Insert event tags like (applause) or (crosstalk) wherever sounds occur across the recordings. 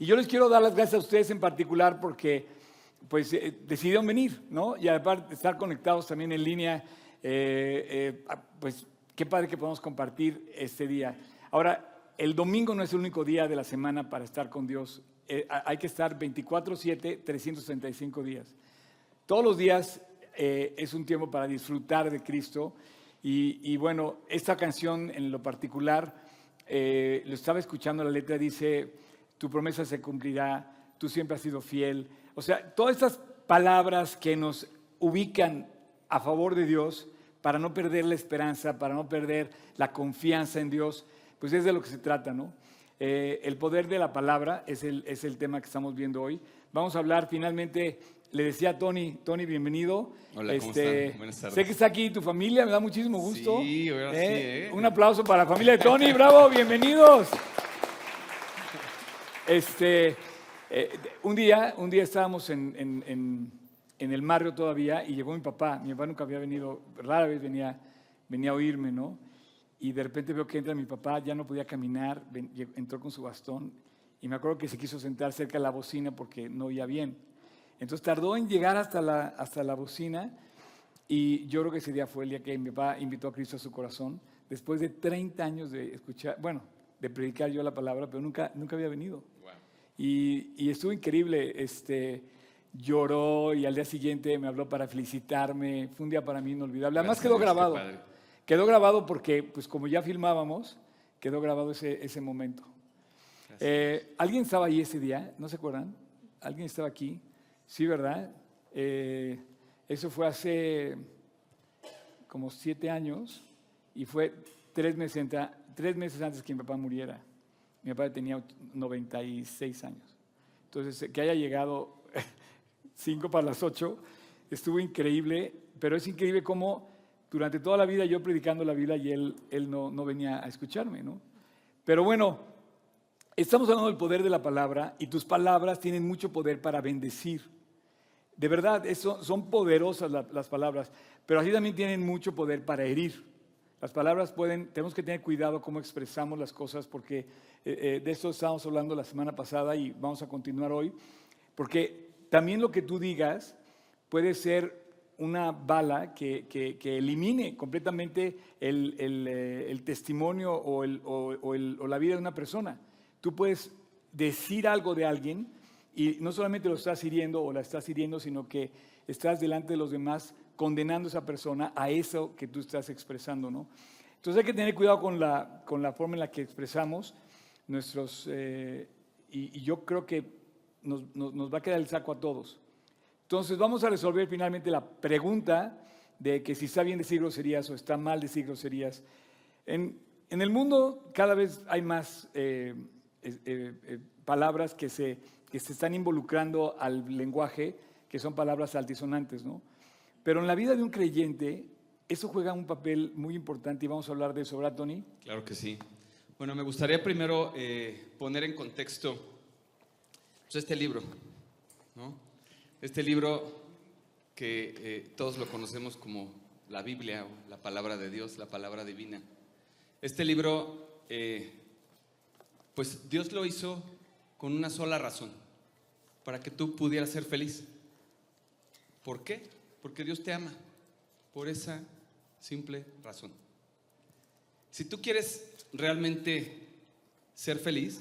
Y yo les quiero dar las gracias a ustedes en particular porque pues eh, decidieron venir, ¿no? Y aparte estar conectados también en línea, eh, eh, pues qué padre que podamos compartir este día. Ahora, el domingo no es el único día de la semana para estar con Dios. Hay que estar 24/7, 365 días. Todos los días es un tiempo para disfrutar de Cristo. Y, y bueno, esta canción en lo particular, lo estaba escuchando, la letra dice, tu promesa se cumplirá, tú siempre has sido fiel. O sea, todas estas palabras que nos ubican a favor de Dios para no perder la esperanza, para no perder la confianza en Dios, pues es de lo que se trata, ¿no? Eh, el poder de la palabra es el, es el tema que estamos viendo hoy. Vamos a hablar finalmente, le decía a Tony, Tony, bienvenido. Este, Hola, ¿cómo están? Buenas tardes. Sé que está aquí tu familia, me da muchísimo gusto. Sí, ahora sí, ¿eh? Un aplauso para la familia de Tony, bravo, bienvenidos. Este, eh, un día, un día estábamos en, el barrio todavía y llegó mi papá. Mi papá nunca había venido, rara vez venía, venía a oírme, ¿no? Y de repente veo que entra mi papá, ya no podía caminar, entró con su bastón y me acuerdo que se quiso sentar cerca de la bocina porque no oía bien. Entonces tardó en llegar hasta la, hasta la bocina y yo creo que ese día fue el día que mi papá invitó a Cristo a su corazón, después de 30 años de escuchar, bueno, de predicar yo la palabra, pero nunca, nunca había venido. Y, y estuvo increíble, este, lloró y al día siguiente me habló para felicitarme, fue un día para mí inolvidable. Además Gracias quedó grabado, quedó grabado porque pues como ya filmábamos, quedó grabado ese, ese momento. Eh, ¿Alguien estaba ahí ese día? ¿No se acuerdan? ¿Alguien estaba aquí? Sí, ¿verdad? Eh, eso fue hace como siete años y fue tres meses, tres meses antes que mi papá muriera. Mi papá tenía 96 años. Entonces, eh, que haya llegado (laughs) cinco para las ocho, estuvo increíble, pero es increíble cómo durante toda la vida yo predicando la Biblia y él, él no, no venía a escucharme, ¿no? Pero bueno, estamos hablando del poder de la palabra y tus palabras tienen mucho poder para bendecir. De verdad, eso, son poderosas la- las palabras, pero así también tienen mucho poder para herir. Las palabras pueden, tenemos que tener cuidado cómo expresamos las cosas, porque eh, eh, de esto estábamos hablando la semana pasada y vamos a continuar hoy, porque también lo que tú digas puede ser una bala que, que- elimine completamente el, eh, el testimonio o, el- o- o o la vida de una persona. Tú puedes decir algo de alguien y no solamente lo estás hiriendo o la estás hiriendo, sino que estás delante de los demás condenando a esa persona a eso que tú estás expresando, ¿no? Entonces hay que tener cuidado con la, con la forma en la que expresamos nuestros... eh, y, yo creo que nos, nos- va a quedar el saco a todos. Entonces vamos a resolver finalmente la pregunta de que si está bien decir groserías o está mal decir groserías. En, en el mundo cada vez hay más eh, eh, palabras que se, que se están involucrando al lenguaje, que son palabras altisonantes, ¿no? Pero en la vida de un creyente, eso juega un papel muy importante y vamos a hablar de eso, ¿verdad, Tony? Claro que sí. Bueno, me gustaría primero eh, poner en contexto pues, este libro, ¿no? Este libro que eh, todos lo conocemos como la Biblia la palabra de Dios, la palabra divina. Este libro, eh, pues Dios lo hizo con una sola razón, para que tú pudieras ser feliz. ¿Por qué? Porque Dios te ama, por esa simple razón. Si tú quieres realmente ser feliz,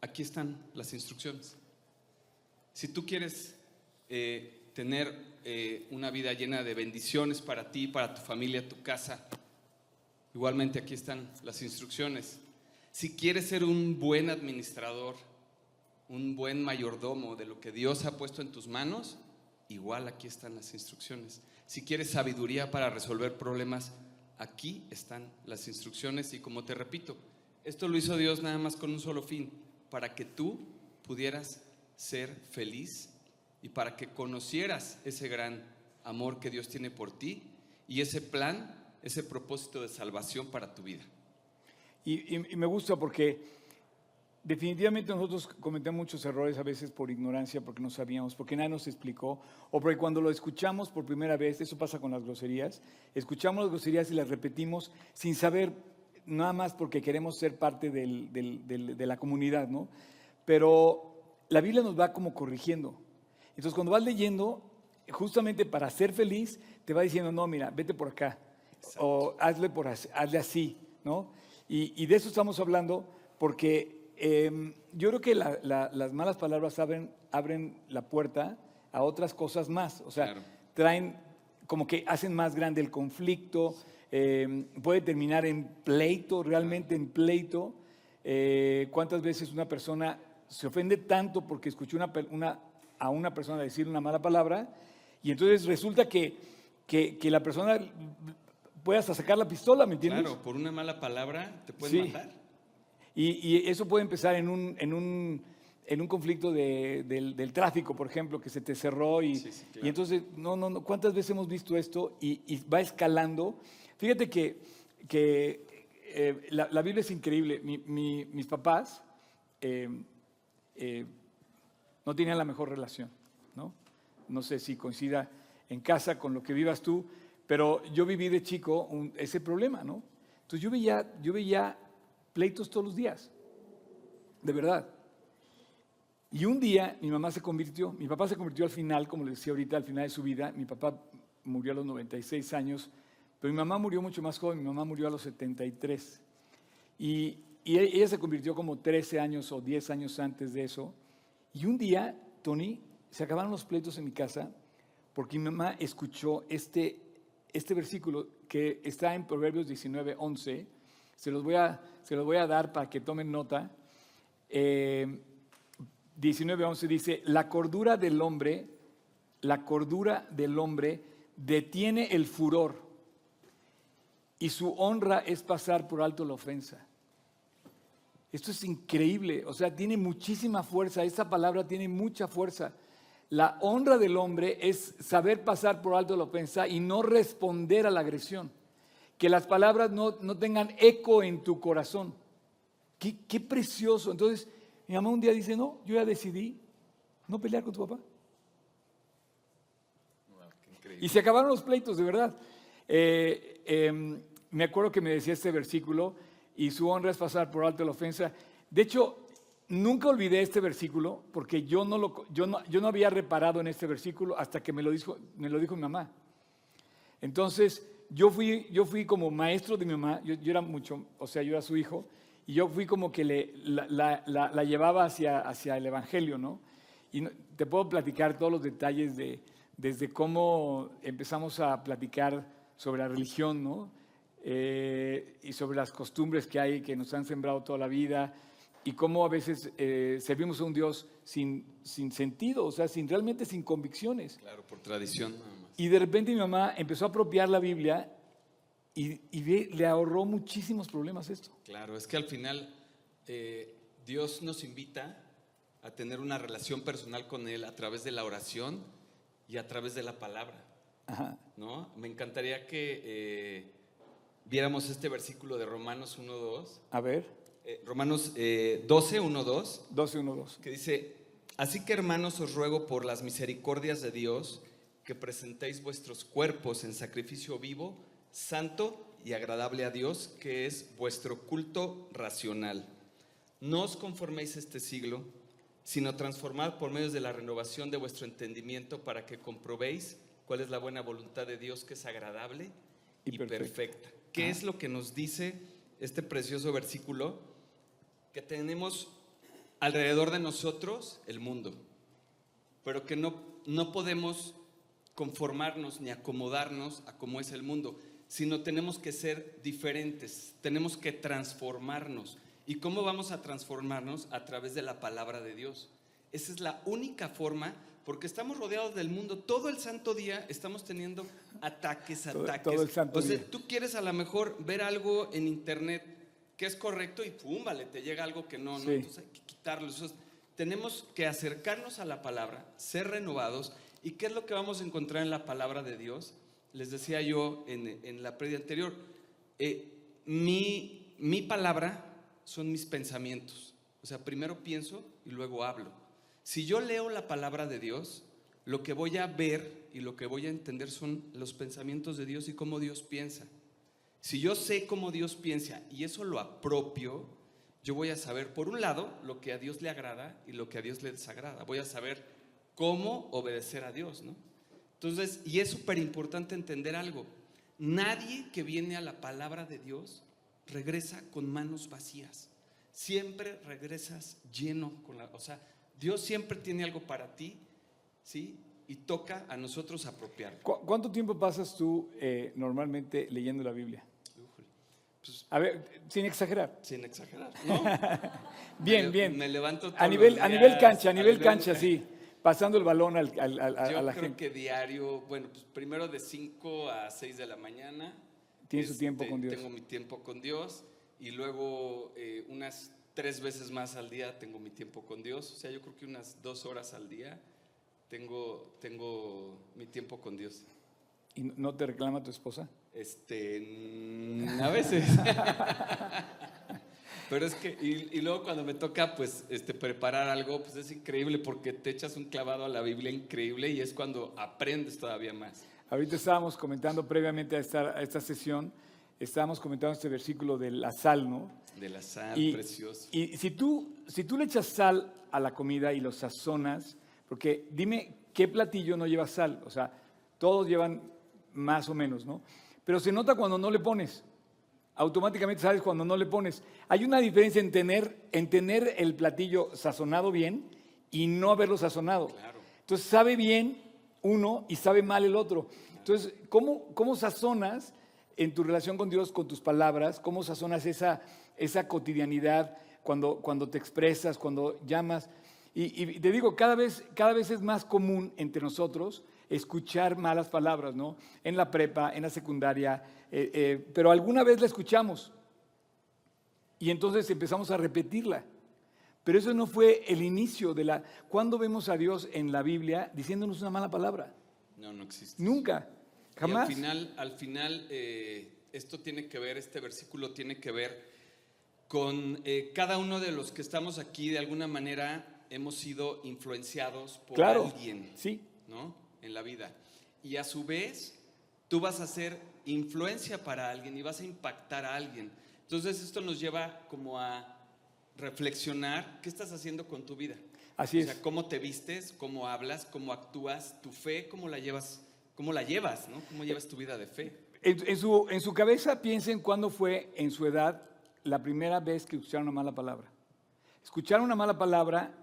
aquí están las instrucciones. Si tú quieres eh, tener eh, una vida llena de bendiciones para ti, para tu familia, tu casa, igualmente aquí están las instrucciones. Si quieres ser un buen administrador, un buen mayordomo de lo que Dios ha puesto en tus manos, igual aquí están las instrucciones. Si quieres sabiduría para resolver problemas, aquí están las instrucciones y como te repito, esto lo hizo Dios nada más con un solo fin, para que tú pudieras ser feliz y para que conocieras ese gran amor que Dios tiene por ti y ese plan, ese propósito de salvación para tu vida. Y, me gusta porque definitivamente nosotros cometemos muchos errores a veces por ignorancia, porque no sabíamos, porque nadie nos explicó, o porque cuando lo escuchamos por primera vez, eso pasa con las groserías, escuchamos las groserías y las repetimos sin saber nada más porque queremos ser parte del- del- del- de la comunidad, ¿no? pero la Biblia nos va como corrigiendo. Entonces cuando vas leyendo, justamente para ser feliz, te va diciendo, no, mira, vete por acá, o hazle, por hazle así, ¿no? Y, de eso estamos hablando porque em, yo creo que las malas palabras abren, abren la puerta a otras cosas más, o sea, traen como que hacen más grande el conflicto, em, puede terminar en pleito, realmente en pleito. Eh, ¿Cuántas veces una persona se ofende tanto porque escuchó una, a una persona decir una mala palabra y entonces resulta que, que, la persona puede hasta sacar la pistola, ¿me entiendes? Claro, por una mala palabra te pueden matar. Y, eso puede empezar en un, en un, en un conflicto del, tráfico, por ejemplo, que se te cerró y, y entonces, no, no, no, ¿cuántas veces hemos visto esto y, va escalando? Fíjate que, que eh, la, Biblia es increíble. mis papás eh, eh, no tenían la mejor relación, ¿no? No sé si coincida en casa con lo que vivas tú, pero yo viví de chico ese problema, ¿no? Entonces yo veía, yo veía pleitos todos los días, de verdad. Y un día mi mamá se convirtió, mi papá se convirtió al final, como le decía ahorita, al final de su vida. Mi papá murió a los 96 años, pero mi mamá murió mucho más joven, mi mamá murió a los 73. Y, y ella se convirtió como 13 años o 10 años antes de eso. Y un día, Tony, se acabaron los pleitos en mi casa porque mi mamá escuchó este, este versículo que está en Proverbios 19, 11. Se los voy a, se los voy a dar para que tomen nota. Eh, 19, 11 dice, la cordura del hombre, la cordura del hombre detiene el furor y su honra es pasar por alto la ofensa. Esto es increíble, o sea, tiene muchísima fuerza, esta palabra tiene mucha fuerza. La honra del hombre es saber pasar por alto la ofensa y no responder a la agresión. Que las palabras no, tengan eco en tu corazón. Qué, precioso. Entonces, mi mamá un día dice, no, yo ya decidí no pelear con tu papá. y se acabaron los pleitos, de verdad. Eh, em, me acuerdo que me decía este versículo, y su honra es pasar por alto la ofensa. De hecho, nunca olvidé este versículo porque yo no, lo, yo no, yo no había reparado en este versículo hasta que me lo dijo, me lo dijo mi mamá. Entonces, yo fui, yo fui como maestro de mi mamá, yo, era mucho, o sea, yo era su hijo, y yo fui como que le, la, la, la, llevaba hacia, hacia el Evangelio, ¿no? Y te puedo platicar todos los detalles de, desde cómo empezamos a platicar sobre la religión, ¿no? Eh, y sobre las costumbres que hay que nos han sembrado toda la vida y cómo a veces eh, servimos a un Dios sin, sin sentido, o sea, sin, realmente sin convicciones. Claro, por tradición Y de repente mi mamá empezó a apropiar la Biblia y, le ahorró muchísimos problemas esto. Claro, es que al final eh, Dios nos invita a tener una relación personal con Él a través de la oración y a través de la palabra. ¿no? Me encantaría que viéramos este versículo de Romanos 1.2. A ver. Eh, Romanos eh, 12, 1, 2. 12, 1, 2. Que dice, así que hermanos os ruego por las misericordias de Dios que presentéis vuestros cuerpos en sacrificio vivo, santo y agradable a Dios, que es vuestro culto racional. No os conforméis este siglo, sino transformad por medio de la renovación de vuestro entendimiento para que comprobéis cuál es la buena voluntad de Dios que es agradable y, perfecta. ¿Qué es lo que nos dice este precioso versículo? Que tenemos alrededor de nosotros el mundo, pero que no, no podemos conformarnos ni acomodarnos a cómo es el mundo, sino tenemos que ser diferentes, tenemos que transformarnos. ¿Y cómo vamos a transformarnos? A través de la palabra de Dios. Esa es la única forma porque estamos rodeados del mundo. Todo el santo día estamos teniendo ataques, ataques. Todo, el santo o sea, tú quieres a lo mejor ver algo en internet que es correcto y pum, vale, te llega algo que no, no entonces hay que quitarlo. tenemos que acercarnos a la palabra, ser renovados. ¿Y qué es lo que vamos a encontrar en la palabra de Dios? Les decía yo en, la previa anterior, eh, mi, mi palabra son mis pensamientos. O sea, primero pienso y luego hablo. Si yo leo la palabra de Dios, lo que voy a ver y lo que voy a entender son los pensamientos de Dios y cómo Dios piensa. Si yo sé cómo Dios piensa y eso lo apropio yo voy a saber, por un lado, lo que a Dios le agrada y lo que a Dios le desagrada. Voy a saber cómo obedecer a Dios, ¿no? Entonces, y es súper importante entender algo. Nadie que viene a la palabra de Dios regresa con manos vacías. Siempre regresas lleno con la, o sea, Dios siempre tiene algo para ti, ¿sí? Y toca a nosotros apropiarlo. ¿Cuánto tiempo pasas tú eh, normalmente leyendo la Biblia? Pues, a ver, sin exagerar. Sin exagerar, ¿no? (laughs) bien, bien. Me levanto a nivel, a nivel cancha, a nivel, cancha, sí. Pasando el balón al, al, a Yo la creo gente. que diario, bueno, pues primero de 5 a 6 de la mañana. Tienes su tiempo este, con Dios. Tengo mi tiempo con Dios. Y luego eh, unas tres veces más al día tengo mi tiempo con Dios. O sea, yo creo que unas dos horas al día tengo, tengo mi tiempo con Dios. ¿Y no te reclama tu esposa? Este, a veces. (laughs) Pero es que, y, y, luego cuando me toca, pues, este, preparar algo, pues es increíble porque te echas un clavado a la Biblia increíble y es cuando aprendes todavía más. Ahorita estábamos comentando previamente a esta, a esta sesión, estábamos comentando este versículo de la sal, ¿no? De la sal, y, precioso. Y si tú, si tú le echas sal a la comida y lo sazonas, porque dime, ¿qué platillo no lleva sal? O sea, todos llevan más o menos, ¿no? Pero se nota cuando no le pones. Automáticamente sabes cuando no le pones. Hay una diferencia en tener, en tener el platillo sazonado bien y no haberlo sazonado. Claro. Entonces sabe bien uno y sabe mal el otro. Entonces, ¿cómo, cómo sazonas en tu relación con Dios, con tus palabras? ¿Cómo sazonas esa, esa cotidianidad cuando, cuando te expresas, cuando llamas? Y, y, te digo, cada vez, cada vez es más común entre nosotros escuchar malas palabras, ¿no? En la prepa, en la secundaria, eh, eh, pero alguna vez la escuchamos y entonces empezamos a repetirla. Pero eso no fue el inicio de la... ¿Cuándo vemos a Dios en la Biblia diciéndonos una mala palabra? No, no existe. Nunca, jamás. Y al final, al final eh, esto tiene que ver, este versículo tiene que ver con eh, cada uno de los que estamos aquí, de alguna manera hemos sido influenciados por claro, alguien. Sí. ¿No? En la vida. Y a su vez, tú vas a ser influencia para alguien y vas a impactar a alguien. Entonces esto nos lleva como a reflexionar qué estás haciendo con tu vida. Así o es. sea, cómo te vistes, cómo hablas, cómo actúas, tu fe, cómo la llevas, cómo la llevas, ¿no? Cómo llevas tu vida de fe. En, en, su, en su cabeza piensen cuándo fue en su edad la primera vez que escucharon una mala palabra. Escucharon una mala palabra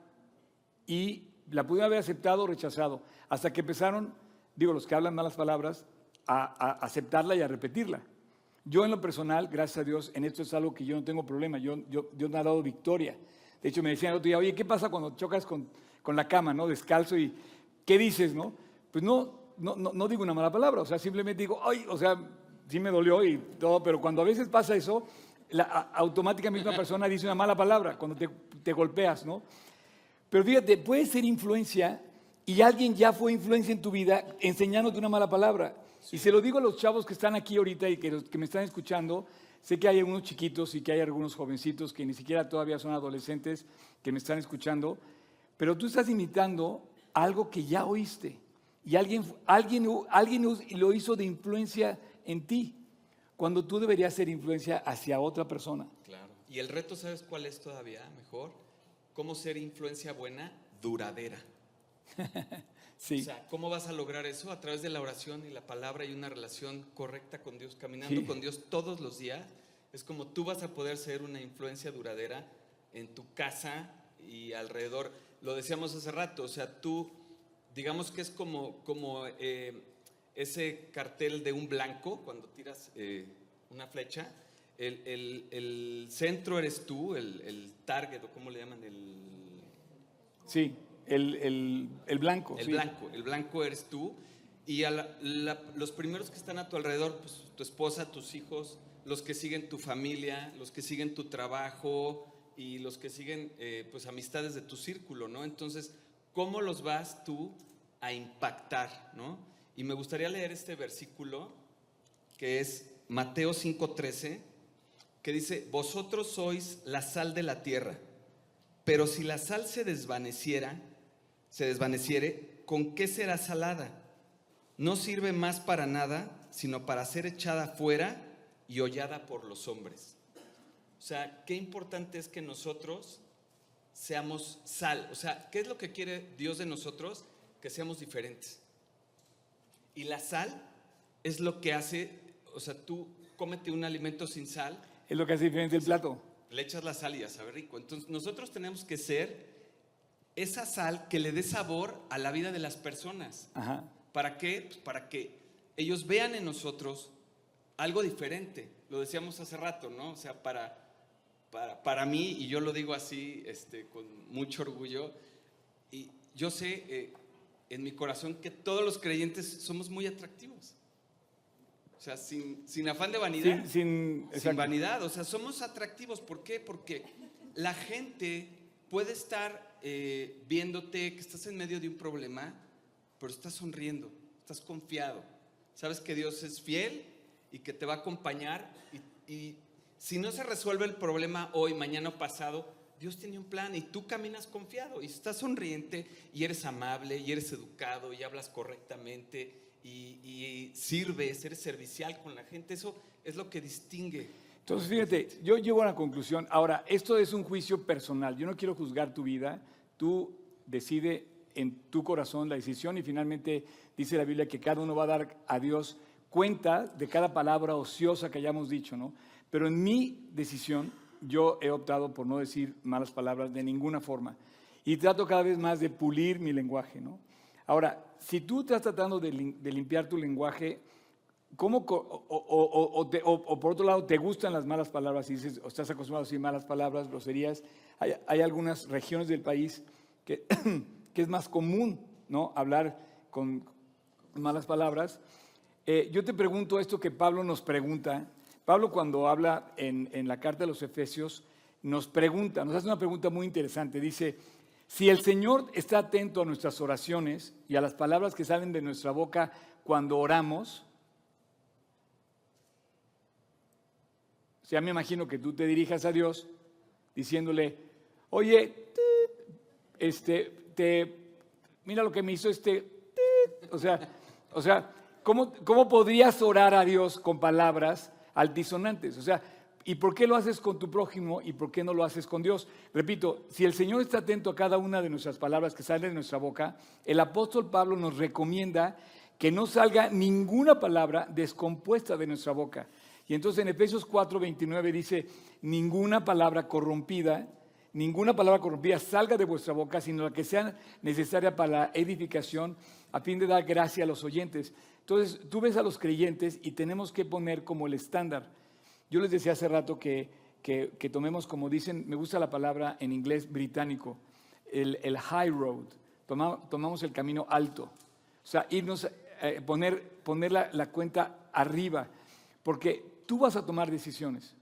y la pudieron haber aceptado o rechazado, hasta que empezaron, digo, los que hablan malas palabras, a, aceptarla y a repetirla. Yo en lo personal, gracias a Dios, en esto es algo que yo no tengo problema, yo, yo, Dios me ha dado victoria. De hecho, me decían el otro día, oye, ¿qué pasa cuando chocas con, con la cama, ¿no? Descalzo y, ¿qué dices, no? Pues no, no, no, no digo una mala palabra, o sea, simplemente digo, ay, o sea, sí me dolió y todo, pero cuando a veces pasa eso, la, automáticamente una persona dice una mala palabra cuando te, te golpeas, ¿no? Pero fíjate, puede ser influencia y alguien ya fue influencia en tu vida enseñándote una mala palabra. Y se lo digo a los chavos que están aquí ahorita y que, que me están escuchando. Sé que hay algunos chiquitos y que hay algunos jovencitos que ni siquiera todavía son adolescentes que me están escuchando, pero tú estás imitando algo que ya oíste y alguien, alguien, alguien lo hizo de influencia en ti, cuando tú deberías ser influencia hacia otra persona. Claro. Y el reto, ¿sabes cuál es todavía mejor? ¿Cómo ser influencia buena, duradera? (laughs) sí. O sea, ¿cómo vas a lograr eso? A través de la oración y la palabra y una relación correcta con Dios, caminando sí. con Dios todos los días. Es como tú vas a poder ser una influencia duradera en tu casa y alrededor. Lo decíamos hace rato, o sea, tú, digamos que es como, como eh, ese cartel de un blanco cuando tiras eh, una flecha. El, el, el, centro eres tú, el, el target, o cómo le llaman, el... Sí, el, el, el, blanco. El sí. blanco, el blanco eres tú. Y a la, la, los primeros que están a tu alrededor, pues tu esposa, tus hijos, los que siguen tu familia, los que siguen tu trabajo y los que siguen eh, pues amistades de tu círculo, ¿no? Entonces, ¿cómo los vas tú a impactar, ¿no? Y me gustaría leer este versículo que es Mateo 5:13, que dice, vosotros sois la sal de la tierra, pero si la sal se desvaneciera, se desvaneciere, ¿con qué será salada? No sirve más para nada, sino para ser echada fuera y hollada por los hombres. O sea, qué importante es que nosotros seamos sal. O sea, ¿qué es lo que quiere Dios de nosotros? Que seamos diferentes. Y la sal es lo que hace, o sea, tú cómete un alimento sin sal, Es lo que hace diferente el plato. le echas la sal y ya sabe rico. Entonces, nosotros tenemos que ser esa sal que le dé sabor a la vida de las personas. Ajá. ¿Para qué? Pues para que ellos vean en nosotros algo diferente. Lo decíamos hace rato, ¿no? O sea, para, para, para mí, y yo lo digo así este, con mucho orgullo, y yo sé eh, en mi corazón que todos los creyentes somos muy atractivos. O sea, sin, sin afán de vanidad. Sin, sin, Sin vanidad, o sea, somos atractivos. ¿Por qué? Porque la gente puede estar eh, viéndote que estás en medio de un problema, pero estás sonriendo, estás confiado. Sabes que Dios es fiel y que te va a acompañar. Y, si no se resuelve el problema hoy, mañana o pasado, Dios tiene un plan y tú caminas confiado y estás sonriente y eres amable y eres educado y hablas correctamente y, y sirves, eres servicial con la gente. Eso es lo que distingue. Entonces, fíjate, yo llego a la conclusión. Ahora, esto es un juicio personal. Yo no quiero juzgar tu vida. Tú decide en tu corazón la decisión y finalmente dice la Biblia que cada uno va a dar a Dios cuenta de cada palabra ociosa que hayamos dicho, ¿no? Pero en mi decisión, yo he optado por no decir malas palabras de ninguna forma. Y trato cada vez más de pulir mi lenguaje, ¿no? Ahora, si tú estás tratando de, lim- de limpiar tu lenguaje, ¿Cómo, o, o- o- te- o por otro lado, te gustan las malas palabras y dices, o estás acostumbrado a decir malas palabras, groserías? Hay, hay algunas regiones del país que, (clears throat) que es más común ¿no? hablar con malas palabras. Eh, yo te pregunto esto que Pablo nos pregunta. Pablo cuando habla en, en la carta de los Efesios, nos pregunta, nos hace una pregunta muy interesante. Dice, si el Señor está atento a nuestras oraciones y a las palabras que salen de nuestra boca cuando oramos, O sea, me imagino que tú te dirijas a Dios diciéndole, oye, este, te, mira lo que me hizo este, tit". o sea, o sea, ¿cómo, ¿cómo podrías orar a Dios con palabras altisonantes? O sea, ¿y por qué lo haces con tu prójimo y por qué no lo haces con Dios? Repito, si el Señor está atento a cada una de nuestras palabras que salen de nuestra boca, el apóstol Pablo nos recomienda que no salga ninguna palabra descompuesta de nuestra boca. Y entonces en Efesios 4:29 dice, ninguna palabra corrompida, ninguna palabra corrompida salga de vuestra boca, sino la que sea necesaria para la edificación, a fin de dar gracia a los oyentes. Entonces tú ves a los creyentes y tenemos que poner como el estándar. Yo les decía hace rato que, que- que tomemos, como dicen, me gusta la palabra en inglés británico, el, el high road, Toma- tomamos el camino alto. O sea, irnos, eh, poner, poner la, la cuenta arriba, porque tú vas a tomar decisiones.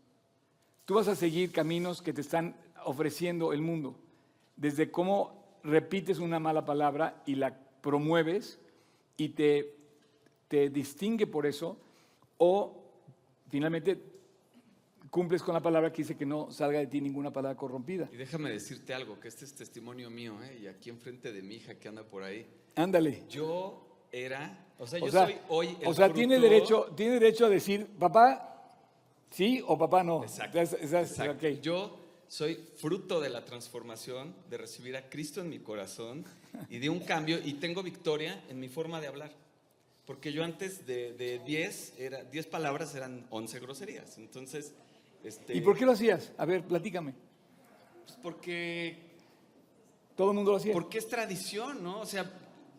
Tú vas a seguir caminos que te están ofreciendo el mundo. Desde cómo repites una mala palabra y la promueves y te, te distingue por eso, o finalmente cumples con la palabra que dice que no salga de ti ninguna palabra corrompida. Y déjame decirte algo, que este es testimonio mío, ¿eh? y aquí enfrente de mi hija que anda por ahí. Ándale. Yo era, o sea, O yo sea, soy hoy el o sea, tiene derecho, tiene derecho a decir, papá, sí o papá no. Exacto, ok. Yo soy fruto de la transformación, de recibir a Cristo en mi corazón y de un cambio, y tengo victoria en mi forma de hablar. Porque yo antes de, de 10, era, 10 palabras eran 11 groserías. Entonces, este, ¿Y por qué lo hacías? A ver, platícame. pues porque Todo el mundo lo hacía. Porque es tradición, ¿no? O sea,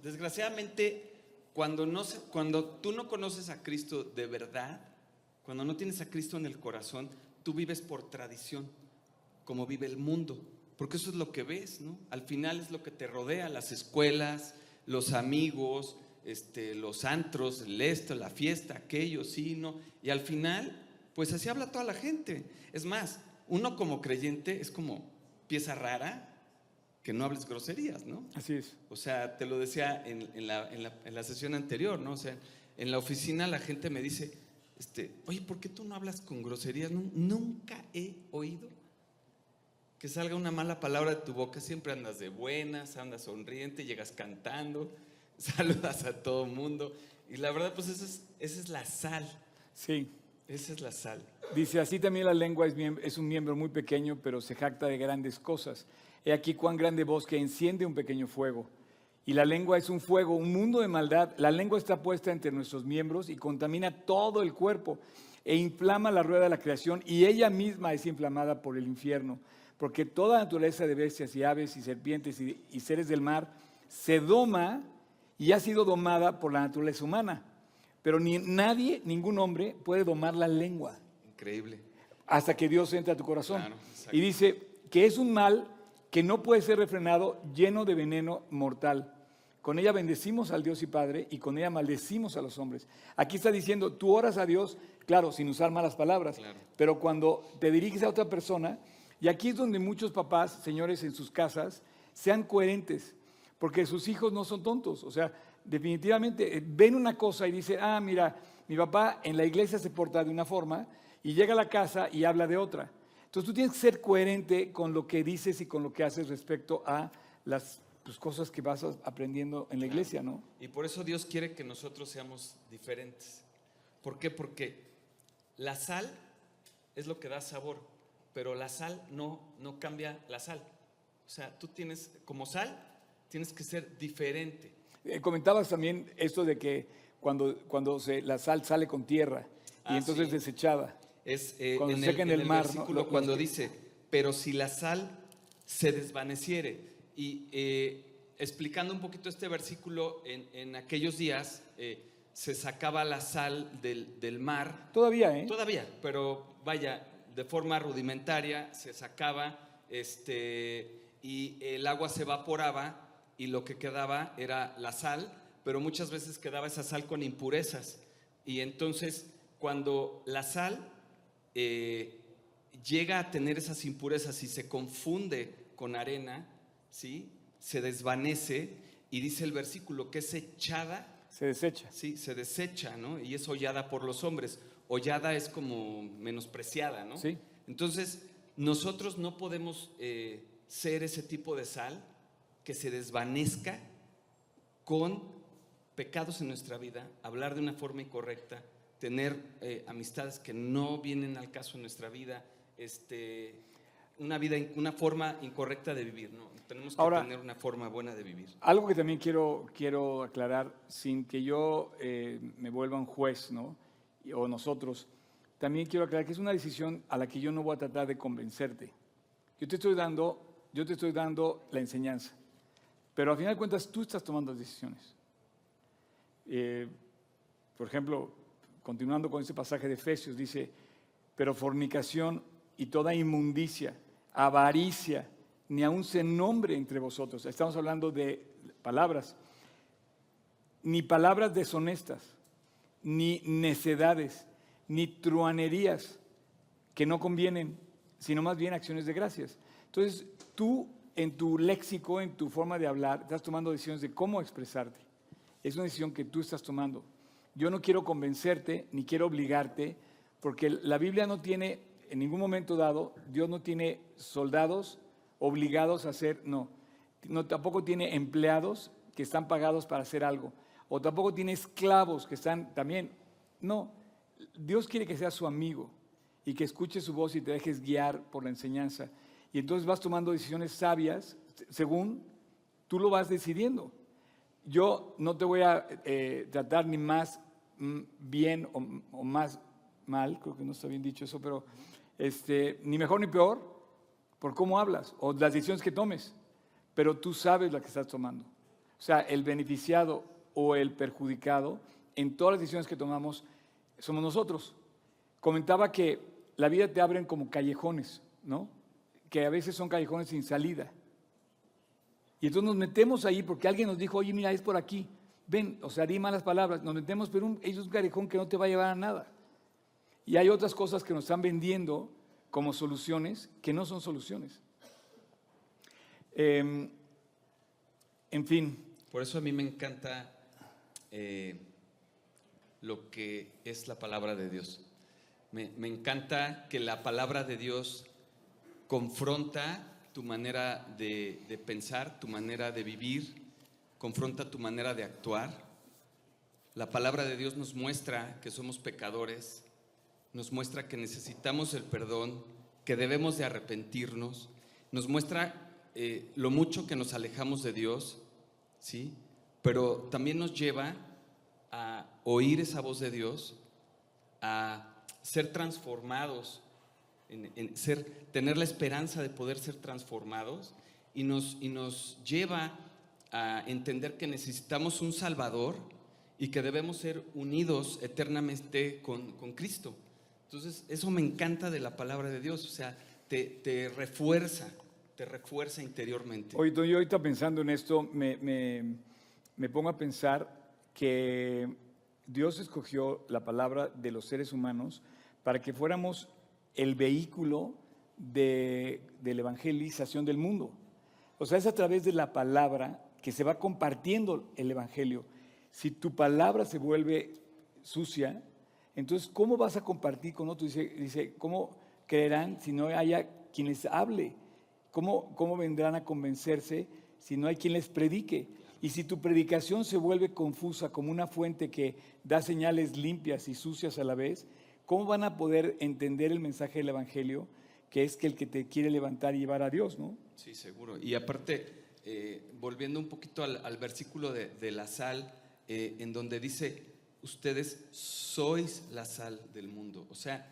desgraciadamente, cuando, no se- cuando tú no conoces a Cristo de verdad, cuando no tienes a Cristo en el corazón, tú vives por tradición, como vive el mundo. Porque eso es lo que ves, ¿no? Al final es lo que te rodea, las escuelas, los amigos, este, los antros, el esto, la fiesta, aquello, sí, no. Y al final, pues así habla toda la gente. Es más, uno como creyente es como pieza rara que no hables groserías, ¿no? Así es. O sea, te lo decía en, en la, en la- en la sesión anterior, ¿no? O sea, en la oficina la gente me dice, este, oye, ¿por qué tú no hablas con groserías? Nu- Nunca he oído que salga una mala palabra de tu boca. Siempre andas de buenas, andas sonriente, llegas cantando, (laughs) saludas a todo mundo. Y la verdad, pues esa es, esa es la sal. Sí. Esa es la sal. Dice, así también la lengua es, un miembro muy pequeño, pero se jacta de grandes cosas. He aquí cuán grande bosque enciende un pequeño fuego. Y la lengua es un fuego, un mundo de maldad. La lengua está puesta entre nuestros miembros y contamina todo el cuerpo e inflama la rueda de la creación y ella misma es inflamada por el infierno. Porque toda naturaleza de bestias y aves y serpientes y, y seres del mar se doma y ha sido domada por la naturaleza humana. Pero ni nadie, ningún hombre puede domar la lengua Increíble. hasta que Dios entra a tu corazón. Claro, y dice que es un mal que no puede ser refrenado, lleno de veneno mortal. Con ella bendecimos al Dios y Padre y con ella maldecimos a los hombres. Aquí está diciendo, tú oras a Dios, claro, sin usar malas palabras, Claro. pero cuando te diriges a otra persona, y aquí es donde muchos papás, señores, en sus casas, sean coherentes, porque sus hijos no son tontos. O sea, definitivamente eh, ven una cosa y dicen, ah, mira, mi papá en la iglesia se porta de una forma y llega a la casa y habla de otra. Entonces tú tienes que ser coherente con lo que dices y con lo que haces respecto a las pues, cosas que vas aprendiendo en la iglesia, ¿no? Y por eso Dios quiere que nosotros seamos diferentes. ¿Por qué? Porque la sal es lo que da sabor, pero la sal no, no cambia la sal. O sea, tú tienes, como sal, tienes que ser diferente. Eh, comentabas también esto de que cuando, cuando se- la sal sale con tierra y Ah, entonces sí. desechada. Es eh, Cuando en, se el, seca en en el el mar, ¿no? versículo Lo- cuando dice, pero si la sal se desvaneciere. Y eh, explicando un poquito este versículo, en, en aquellos días eh, se sacaba la sal del, del mar Todavía, ¿eh? Todavía, pero vaya, de forma rudimentaria se sacaba este, y el agua se evaporaba y lo que quedaba era la sal, pero muchas veces quedaba esa sal con impurezas. Y entonces cuando la sal eh, llega a tener esas impurezas y se confunde con arena, ¿sí? se desvanece y dice el versículo que es echada Se desecha. Sí, se desecha, ¿no? Y es hollada por los hombres. Hollada es como menospreciada, ¿no? Sí. Entonces, nosotros no podemos eh, ser ese tipo de sal que se desvanezca con pecados en nuestra vida, hablar de una forma incorrecta, tener eh, amistades que no vienen al caso en nuestra vida, este, una vida, una forma incorrecta de vivir, ¿no? Tenemos que Ahora- tener una forma buena de vivir. Algo que también quiero, quiero aclarar, sin que yo eh, me vuelva un juez, ¿no? O nosotros, también quiero aclarar que es una decisión a la que yo no voy a tratar de convencerte. Yo te estoy dando, yo te estoy dando la enseñanza, pero al final de cuentas tú estás tomando las decisiones. Eh, por ejemplo, continuando con ese pasaje de Efesios, dice, pero fornicación y toda inmundicia, avaricia, ni aun se nombre entre vosotros. Estamos hablando de palabras, ni palabras deshonestas, ni necedades, ni truanerías que no convienen, sino más bien acciones de gracias. Entonces, tú en tu léxico, en tu forma de hablar, estás tomando decisiones de cómo expresarte. Es una decisión que tú estás tomando. Yo no quiero convencerte ni quiero obligarte, porque la Biblia no tiene, en ningún momento dado, Dios no tiene soldados obligados a hacer, no. no tampoco tiene empleados que están pagados para hacer algo. O tampoco tiene esclavos que están también. No. Dios quiere que seas su amigo y que escuches su voz y te dejes guiar por la enseñanza. Y entonces vas tomando decisiones sabias según tú lo vas decidiendo. Yo no te voy a eh, tratar ni más mm, bien o, o más mal, creo que no está bien dicho eso, pero este, ni mejor ni peor por cómo hablas o las decisiones que tomes, pero tú sabes la que estás tomando. O sea, el beneficiado o el perjudicado en todas las decisiones que tomamos somos nosotros. Comentaba que la vida te abren como callejones, ¿no? Que a veces son callejones sin salida. Y entonces nos metemos ahí porque alguien nos dijo, oye, mira, es por aquí. Ven, o sea, di malas palabras. Nos metemos, pero un, es un callejón que no te va a llevar a nada. Y hay otras cosas que nos están vendiendo como soluciones que no son soluciones. Eh, en fin, Por eso a mí me encanta eh, lo que es la palabra de Dios. Me, me encanta que la palabra de Dios confronta tu manera de, de pensar, tu manera de vivir, confronta tu manera de actuar. La palabra de Dios nos muestra que somos pecadores, nos muestra que necesitamos el perdón, que debemos de arrepentirnos, nos muestra eh, lo mucho que nos alejamos de Dios, ¿sí? Pero también nos lleva a oír esa voz de Dios, a ser transformados, en, ser, tener la esperanza de poder ser transformados y nos, y nos lleva a entender que necesitamos un Salvador y que debemos ser unidos eternamente con, con Cristo. Entonces, eso me encanta de la palabra de Dios, o sea, te, refuerza, te refuerza interiormente. Hoy, yo ahorita pensando en esto, me pongo a pensar que Dios escogió la palabra de los seres humanos para que fuéramos el vehículo de, de, la evangelización del mundo. O sea, es a través de la palabra que se va compartiendo el evangelio. Si tu palabra se vuelve sucia, entonces, ¿cómo vas a compartir con otros? Dice, ¿cómo creerán si no haya quien les hable? ¿Cómo, ¿Cómo vendrán a convencerse si no hay quien les predique? Y si tu predicación se vuelve confusa como una fuente que da señales limpias y sucias a la vez, ¿cómo van a poder entender el mensaje del Evangelio, que es que el que te quiere levantar y llevar a Dios, ¿no? Sí, seguro. Y aparte, eh, volviendo un poquito al, versículo de, la sal, eh, en donde dice, ustedes sois la sal del mundo. O sea,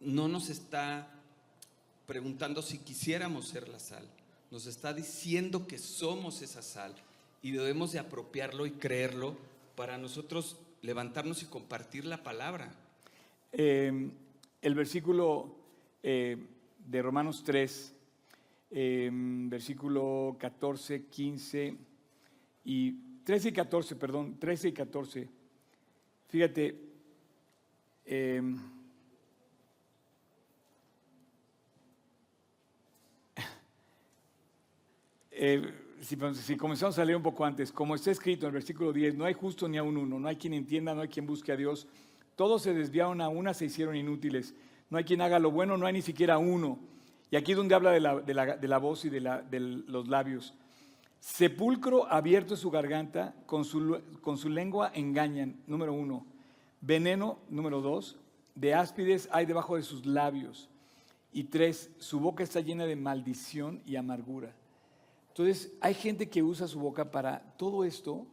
no nos está preguntando si quisiéramos ser la sal, nos está diciendo que somos esa sal y debemos de apropiarlo y creerlo para nosotros levantarnos y compartir la palabra. Em, el versículo eh, de Romanos 3, em, versículo 14, 15 y 13 y 14, perdón, 13 y 14. Fíjate, em, (laughs) eh, si, comenzamos a leer un poco antes, como está escrito en el versículo 10, no hay justo ni a un uno, no hay quien entienda, no hay quien busque a Dios. Todos se desviaron a una, se hicieron inútiles. No hay quien haga lo bueno, no hay ni siquiera uno. Y aquí es donde habla de la, de la, de la voz y de, de los labios. Sepulcro abierto en su garganta, con su, con su lengua engañan, número uno. Veneno, número dos. De áspides hay debajo de sus labios. Y tres, su boca está llena de maldición y amargura. Entonces, hay gente que usa su boca para todo esto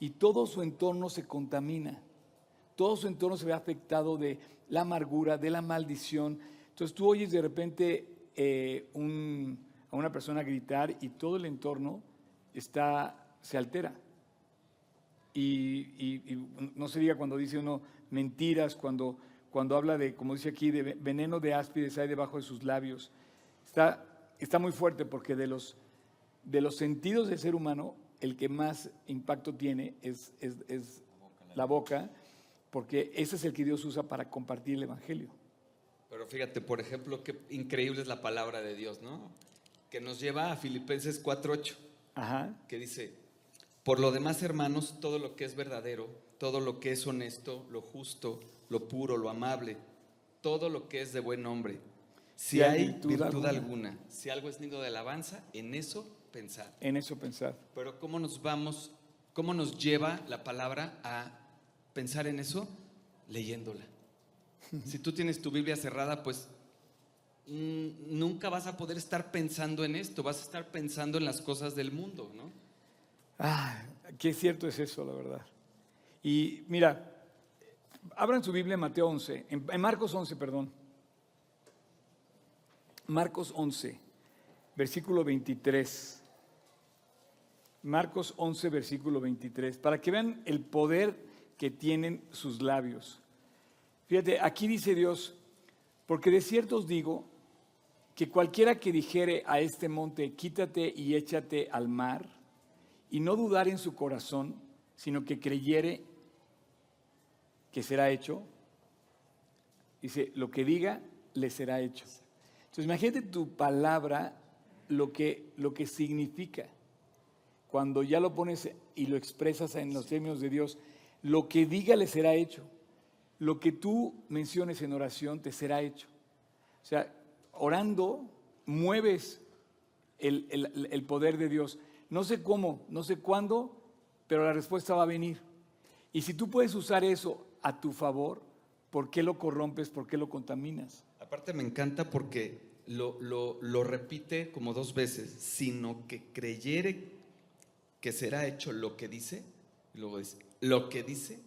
y todo su entorno se contamina. Todo su entorno se ve afectado de la amargura, de la maldición. Entonces, tú oyes de repente eh, a una persona gritar y todo el entorno está, se altera. Y, no se diga cuando dice uno mentiras, cuando, cuando habla de, como dice aquí, de veneno de áspides hay debajo de sus labios. Está, está muy fuerte porque de los, de los sentidos del ser humano, el que más impacto tiene es, es, es la boca, porque ese es el que Dios usa para compartir el Evangelio. Pero fíjate, por ejemplo, qué increíble es la palabra de Dios, ¿no? Que nos lleva a Filipenses 4.8 que dice, por lo demás, hermanos, todo lo que es verdadero, todo lo que es honesto, lo justo, lo puro, lo amable, todo lo que es de buen nombre, si, hay virtud, alguna. si algo es nido de alabanza, en eso pensar. En eso pensar. Pero ¿cómo nos vamos, cómo nos lleva la palabra a pensar en eso? Leyéndola. (laughs) si tú tienes tu Biblia cerrada, pues nunca vas a poder estar pensando en esto, vas a estar pensando en las cosas del mundo, ¿no? Ah, qué cierto es eso, la verdad. Y mira, abran su Biblia en Mateo 11, en, Marcos 11, perdón. Marcos 11, versículo 23. Marcos 11, versículo 23, para que vean el poder que tienen sus labios. Fíjate, aquí dice Dios, porque de cierto os digo que cualquiera que dijere a este monte, quítate y échate al mar, y no dudar en su corazón, sino que creyere que será hecho, dice, lo que diga, le será hecho. Entonces imagínate tu palabra, lo que, lo que significa. Cuando ya lo pones y lo expresas en los términos de Dios, lo que diga le será hecho. Lo que tú menciones en oración te será hecho. O sea, orando mueves el, poder de Dios. No sé cómo, no sé cuándo, pero la respuesta va a venir. Y si tú puedes usar eso a tu favor, ¿por qué lo corrompes? ¿Por qué lo contaminas? Aparte me encanta porque lo, lo, lo repite como dos veces, sino que creyere que será hecho lo que dice, y luego dice, lo que dice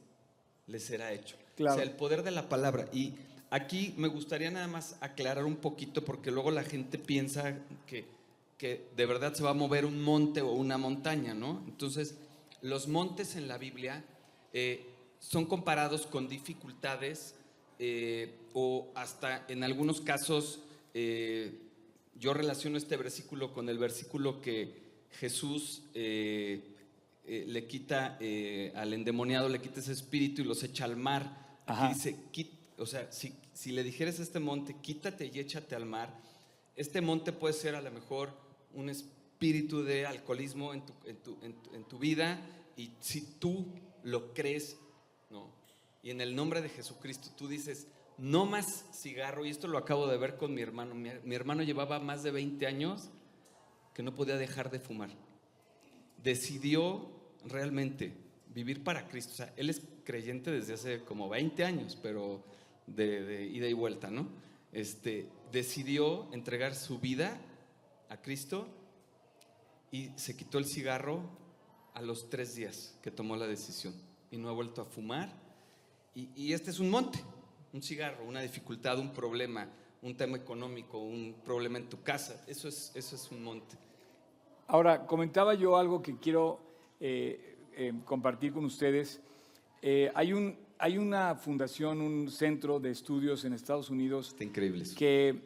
le será hecho. Claro. O sea, el poder de la palabra. Y aquí me gustaría nada más aclarar un poquito, porque luego la gente piensa que, que de verdad se va a mover un monte o una montaña, ¿no? Entonces, los montes en la Biblia eh, son comparados con dificultades eh, o hasta en algunos casos eh, yo relaciono este versículo con el versículo que Jesús le quita al endemoniado, le quita ese espíritu y los echa al mar. Aquí dice, "Quit- o sea, si, si le dijeras a este monte, quítate y échate al mar, este monte puede ser a lo mejor un espíritu de alcoholismo en tu, en tu- en tu- en tu vida y si tú lo crees, no. Y en el nombre de Jesucristo tú dices, no más cigarro, y esto lo acabo de ver con mi hermano. Mi, mi hermano llevaba más de 20 años que no podía dejar de fumar. Decidió realmente vivir para Cristo. O sea, él es creyente desde hace como 20 años, pero de, ida y vuelta, ¿no? Este, decidió entregar su vida a Cristo y se quitó el cigarro a los tres días que tomó la decisión y no ha vuelto a fumar. Y, y este es un monte, un cigarro, una dificultad, un problema, un tema económico, un problema en tu casa. Eso es, eso es un monte. Ahora, comentaba yo algo que quiero eh, eh, compartir con ustedes. Eh, hay, un, hay una fundación, un centro de estudios en Estados Unidos Está increíble eso. que,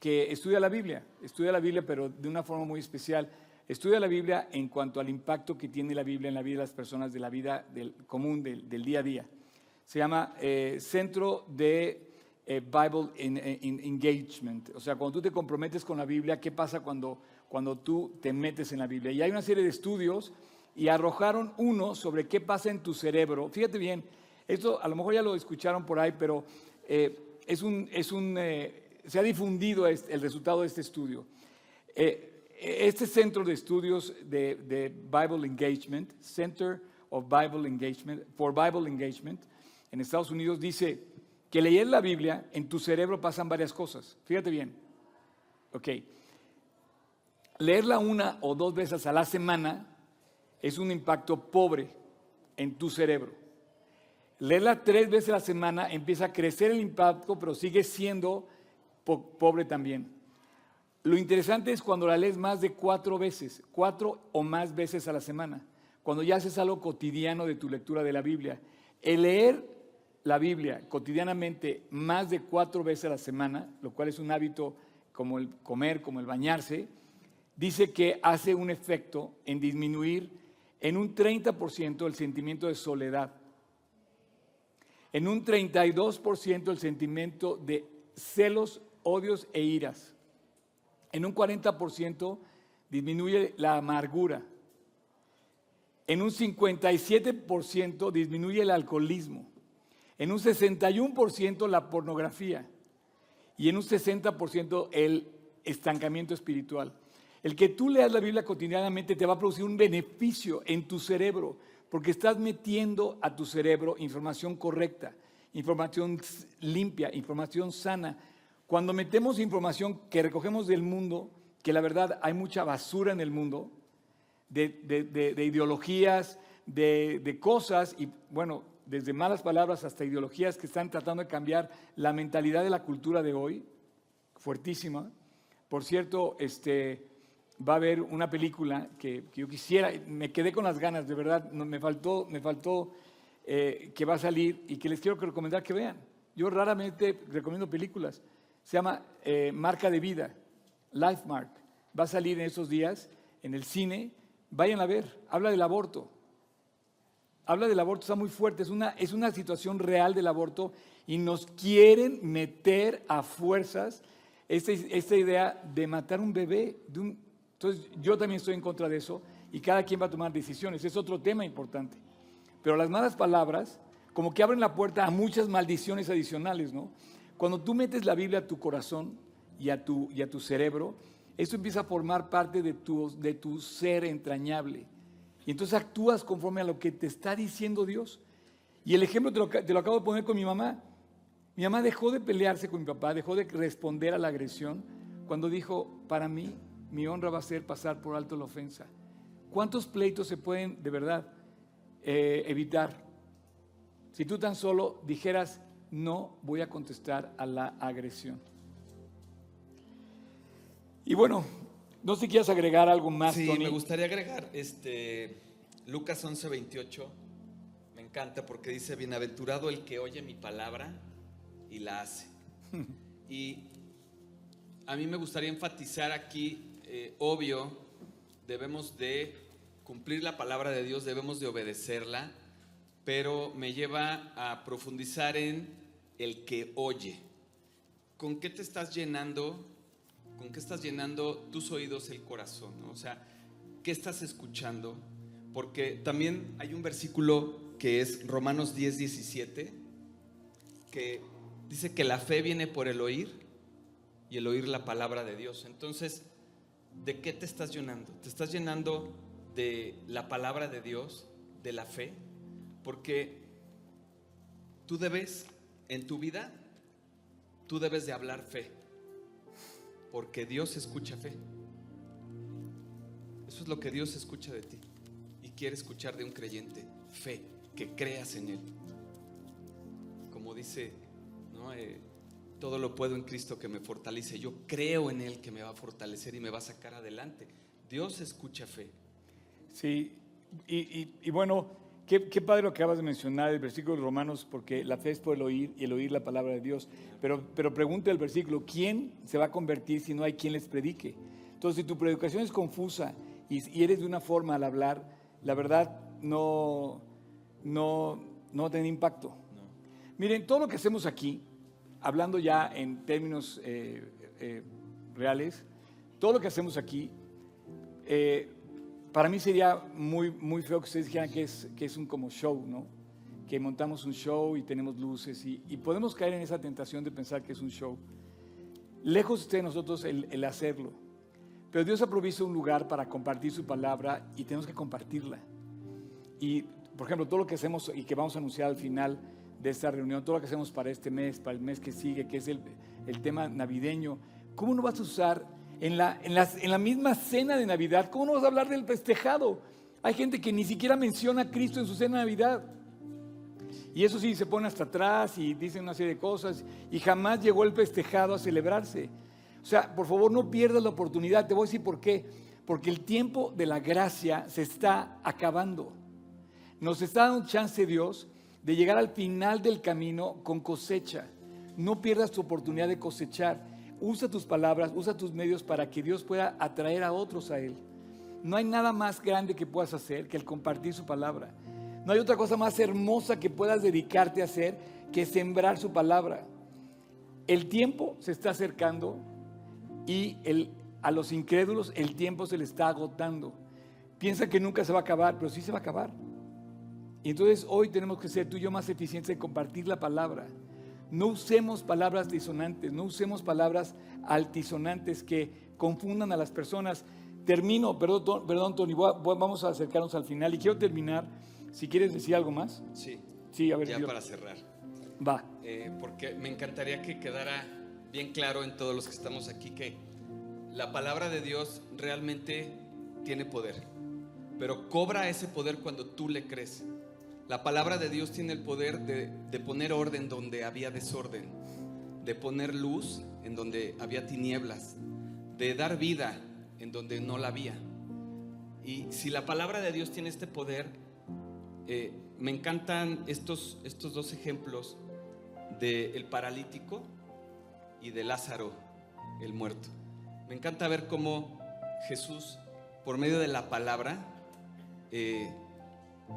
que estudia la Biblia, estudia la Biblia, pero de una forma muy especial. Estudia la Biblia en cuanto al impacto que tiene la Biblia en la vida de las personas, de la vida del, común, del, del día a día. Se llama eh, Centro de eh, Bible en- en- Engagement. O sea, cuando tú te comprometes con la Biblia, ¿qué pasa cuando, cuando tú te metes en la Biblia? Y hay una serie de estudios y arrojaron uno sobre qué pasa en tu cerebro. Fíjate bien, esto a lo mejor ya lo escucharon por ahí, pero eh, es un, es un, eh, se ha difundido el resultado de este estudio. Eh, este centro de estudios de, de Bible Engagement, Center of Bible Engagement, for Bible Engagement, en Estados Unidos dice que leer la Biblia en tu cerebro pasan varias cosas. Fíjate bien. Ok. Leerla una o dos veces a la semana es un impacto pobre en tu cerebro. Leerla tres veces a la semana empieza a crecer el impacto, pero sigue siendo po- pobre también. Lo interesante es cuando la lees más de cuatro veces, cuatro o más veces a la semana, cuando ya haces algo cotidiano de tu lectura de la Biblia. El leer la Biblia cotidianamente más de cuatro veces a la semana, lo cual es un hábito como el comer, como el bañarse, dice que hace un efecto en disminuir en un 30% el sentimiento de soledad, en un 32% el sentimiento de celos, odios e iras, en un 40% disminuye la amargura, en un 57% disminuye el alcoholismo, en un 61% la pornografía. Y en un 60% el estancamiento espiritual. El que tú leas la Biblia cotidianamente te va a producir un beneficio en tu cerebro, porque estás metiendo a tu cerebro información correcta, información limpia, información sana. Cuando metemos información que recogemos del mundo, que la verdad hay mucha basura en el mundo, de, de- de- de ideologías, de, de cosas, y bueno, desde malas palabras hasta ideologías que están tratando de cambiar la mentalidad de la cultura de hoy, fuertísima. Por cierto, este, va a haber una película que, yo quisiera, me quedé con las ganas, de verdad, me faltó, me faltó eh, que va a salir y que les quiero recomendar que vean. Yo raramente recomiendo películas. Se llama eh, Marca de Vida, Life Mark. Va a salir en esos días en el cine. Vayan a ver. Habla del aborto. Habla del aborto, está muy fuerte. Es una, es una situación real del aborto y nos quieren meter a fuerzas esta, esta idea de matar un bebé. de un- entonces, yo también estoy en contra de eso y cada quien va a tomar decisiones. Es otro tema importante. Pero las malas palabras, como que abren la puerta a muchas maldiciones adicionales, ¿no? Cuando tú metes la Biblia a tu corazón y a tu, y a tu cerebro, eso empieza a formar parte de tu, de tu ser entrañable. Y entonces actúas conforme a lo que te está diciendo Dios. Y el ejemplo te lo, te lo acabo de poner con mi mamá. Mi mamá dejó de pelearse con mi papá, dejó de responder a la agresión cuando dijo, para mí, mi honra va a ser pasar por alto la ofensa. ¿Cuántos pleitos se pueden de verdad eh, evitar si tú tan solo dijeras, no voy a contestar a la agresión? Y bueno, no sé si quieres agregar algo más, Sí, Tony. me gustaría agregar este, Lucas 11, 28. Me encanta porque dice, bienaventurado el que oye mi palabra y la hace. (laughs) y a mí me gustaría enfatizar aquí, eh, obvio, debemos de cumplir la palabra de Dios, debemos de obedecerla, pero me lleva a profundizar en el que oye. ¿Con qué te estás llenando? ¿Con qué estás llenando tus oídos, el corazón? O sea, ¿qué estás escuchando? Porque también hay un versículo que es Romanos 10, 17, que dice que la fe viene por el oír y el oír la palabra de Dios. Entonces, ¿de qué te estás llenando? ¿Te estás llenando de la palabra de Dios, de la fe? Porque tú debes, en tu vida, tú debes de hablar fe. Porque Dios escucha fe. Eso es lo que Dios escucha de ti. Y quiere escuchar de un creyente. Fe, que creas en Él. Como dice, ¿no? Eh, todo lo puedo en Cristo que me fortalece. Yo creo en Él que me va a fortalecer y me va a sacar adelante. Dios escucha fe. Sí, y, y- y bueno, qué, qué padre lo que acabas de mencionar, el versículo de Romanos, porque la fe es por el oír y el oír la palabra de Dios. Pero, pero pregunta el versículo, ¿quién se va a convertir si no hay quien les predique? Entonces, si tu predicación es confusa y, y eres de una forma al hablar, la verdad no, no, no va a tener impacto. Miren, todo lo que hacemos aquí, hablando ya en términos eh, eh, reales, todo lo que hacemos aquí, eh, para mí sería muy, muy feo que ustedes dijeran que es, que es un como show, ¿no? Que montamos un show y tenemos luces y, y podemos caer en esa tentación de pensar que es un show. Lejos de nosotros el, el hacerlo. Pero Dios ha provisto un lugar para compartir su palabra y tenemos que compartirla. Y, por ejemplo, todo lo que hacemos y que vamos a anunciar al final de esta reunión, todo lo que hacemos para este mes, para el mes que sigue, que es el, el tema navideño, ¿cómo no vas a usar en la, en, las- en la misma cena de Navidad? ¿Cómo no vas a hablar del festejado? Hay gente que ni siquiera menciona a Cristo en su cena de Navidad. Y eso sí, se pone hasta atrás y dicen una serie de cosas y jamás llegó el festejado a celebrarse. O sea, por favor no pierdas la oportunidad. Te voy a decir por qué. Porque el tiempo de la gracia se está acabando. Nos está dando chance Dios de llegar al final del camino con cosecha. No pierdas tu oportunidad de cosechar. Usa tus palabras, usa tus medios para que Dios pueda atraer a otros a Él. No hay nada más grande que puedas hacer que el compartir su palabra. No hay otra cosa más hermosa que puedas dedicarte a hacer que sembrar su palabra. El tiempo se está acercando y el- a los incrédulos el tiempo se le está agotando. Piensa que nunca se va a acabar, pero sí se va a acabar. Y entonces hoy tenemos que ser tú y yo más eficientes en compartir la palabra. No usemos palabras disonantes, no usemos palabras altisonantes que confundan a las personas. Termino, perdón, perdón Tony, voy a- voy- vamos a acercarnos al final y quiero terminar. Si quieres decir algo más, Sí. sí, a ver, Ya yo- para cerrar. va. Eh, porque me encantaría que quedara bien claro en todos los que estamos aquí que la palabra de Dios realmente tiene poder, pero cobra ese poder cuando tú le crees. La palabra de Dios tiene el poder de, de poner orden donde había desorden, de poner luz en donde había tinieblas, de dar vida en donde no la había. Y si la palabra de Dios tiene este poder, eh, me encantan estos, estos dos ejemplos del paralítico y de Lázaro, el muerto. Me encanta ver cómo Jesús, por medio de la palabra, eh,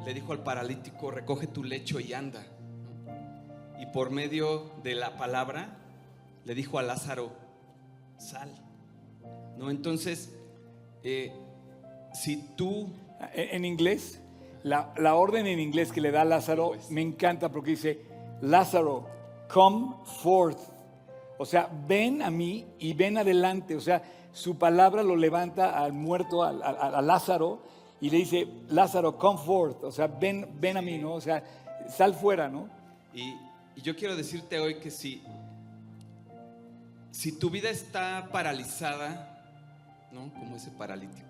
le dijo al paralítico, recoge tu lecho y anda. Y por medio de la palabra, le dijo a Lázaro, sal. ¿No? Entonces, eh, si tú En, en inglés, la, la orden en inglés que le da Lázaro Pues. me encanta porque dice, Lázaro, come forth. O sea, ven a mí y ven adelante. O sea, su palabra lo levanta al muerto, al- al- a, Lázaro, y le dice, Lázaro, come forth. O sea, ven, ven a mí, ¿no? O sea, sal fuera, ¿no? Y y yo quiero decirte hoy que si, si tu vida está paralizada, ¿no? Como ese paralítico,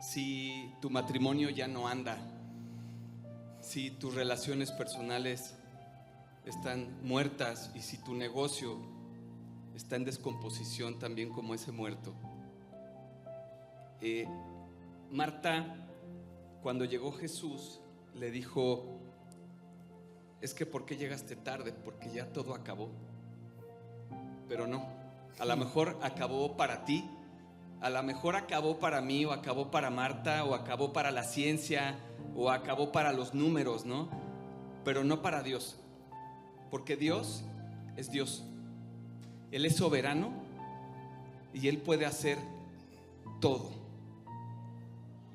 si tu matrimonio ya no anda, si tus relaciones personales están muertas y si tu negocio está en descomposición también como ese muerto. Eh, Marta, cuando llegó Jesús, le dijo, es que ¿por qué llegaste tarde? Porque ya todo acabó. Pero no, a lo mejor acabó para ti, a lo mejor acabó para mí, o acabó para Marta, o acabó para la ciencia, o acabó para los números, ¿no? Pero no para Dios. Porque Dios es Dios. Él es soberano y Él puede hacer todo.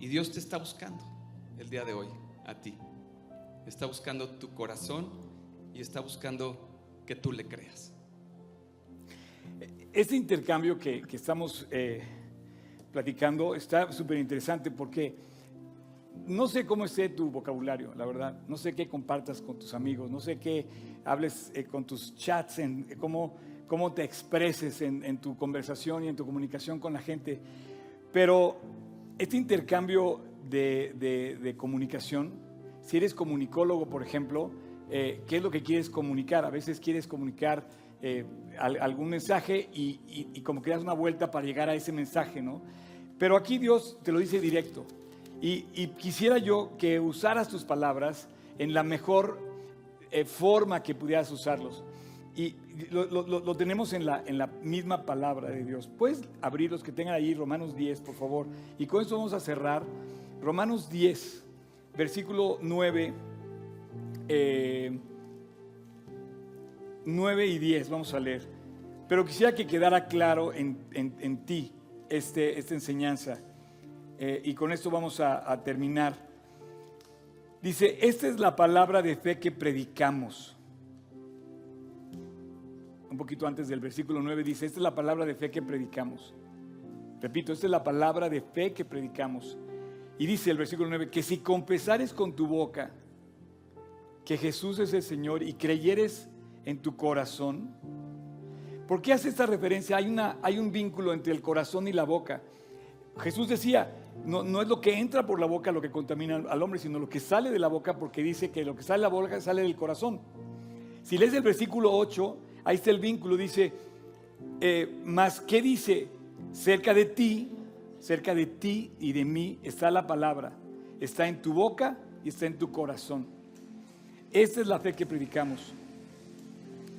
Y Dios te está buscando el día de hoy, a ti. Está buscando tu corazón y está buscando que tú le creas. Este intercambio que, estamos eh, platicando está súper interesante porque no sé cómo esté tu vocabulario, la verdad. No sé qué compartas con tus amigos, no sé qué hables eh, con tus chats, en, eh, cómo, cómo te expreses en, tu conversación y en tu comunicación con la gente. Pero este intercambio de, comunicación, si eres comunicólogo, por ejemplo, eh, ¿qué es lo que quieres comunicar? A veces quieres comunicar algún mensaje y, y como que das una vuelta para llegar a ese mensaje, ¿no? Pero aquí Dios te lo dice directo. Y, quisiera yo que usaras tus palabras en la mejor eh, forma que pudieras usarlos. Y lo, tenemos en la, en la, misma palabra de Dios. Puedes abrir los que tengan ahí Romanos 10, por favor. Y con esto vamos a cerrar. Romanos 10, versículo 9. 9 eh, y 10, vamos a leer. Pero quisiera que quedara claro en, en, ti este, esta enseñanza. Eh, y con esto vamos a, terminar. Dice, esta es la palabra de fe que predicamos. Un poquito antes del versículo 9 dice, esta es la palabra de fe que predicamos. Repito, esta es la palabra de fe que predicamos. Y dice el versículo 9, que si confesares con tu boca que Jesús es el Señor y creyeres en tu corazón, ¿por qué hace esta referencia? Hay, una, hay un vínculo entre el corazón y la boca. Jesús decía, no, es lo que entra por la boca lo que contamina al hombre, sino lo que sale de la boca, porque dice que lo que sale de la boca sale del corazón. Si lees el versículo 8, ahí está el vínculo, dice, eh, más ¿qué dice? Cerca de ti, cerca de ti y de mí está la palabra, está en tu boca y está en tu corazón. Esta es la fe que predicamos.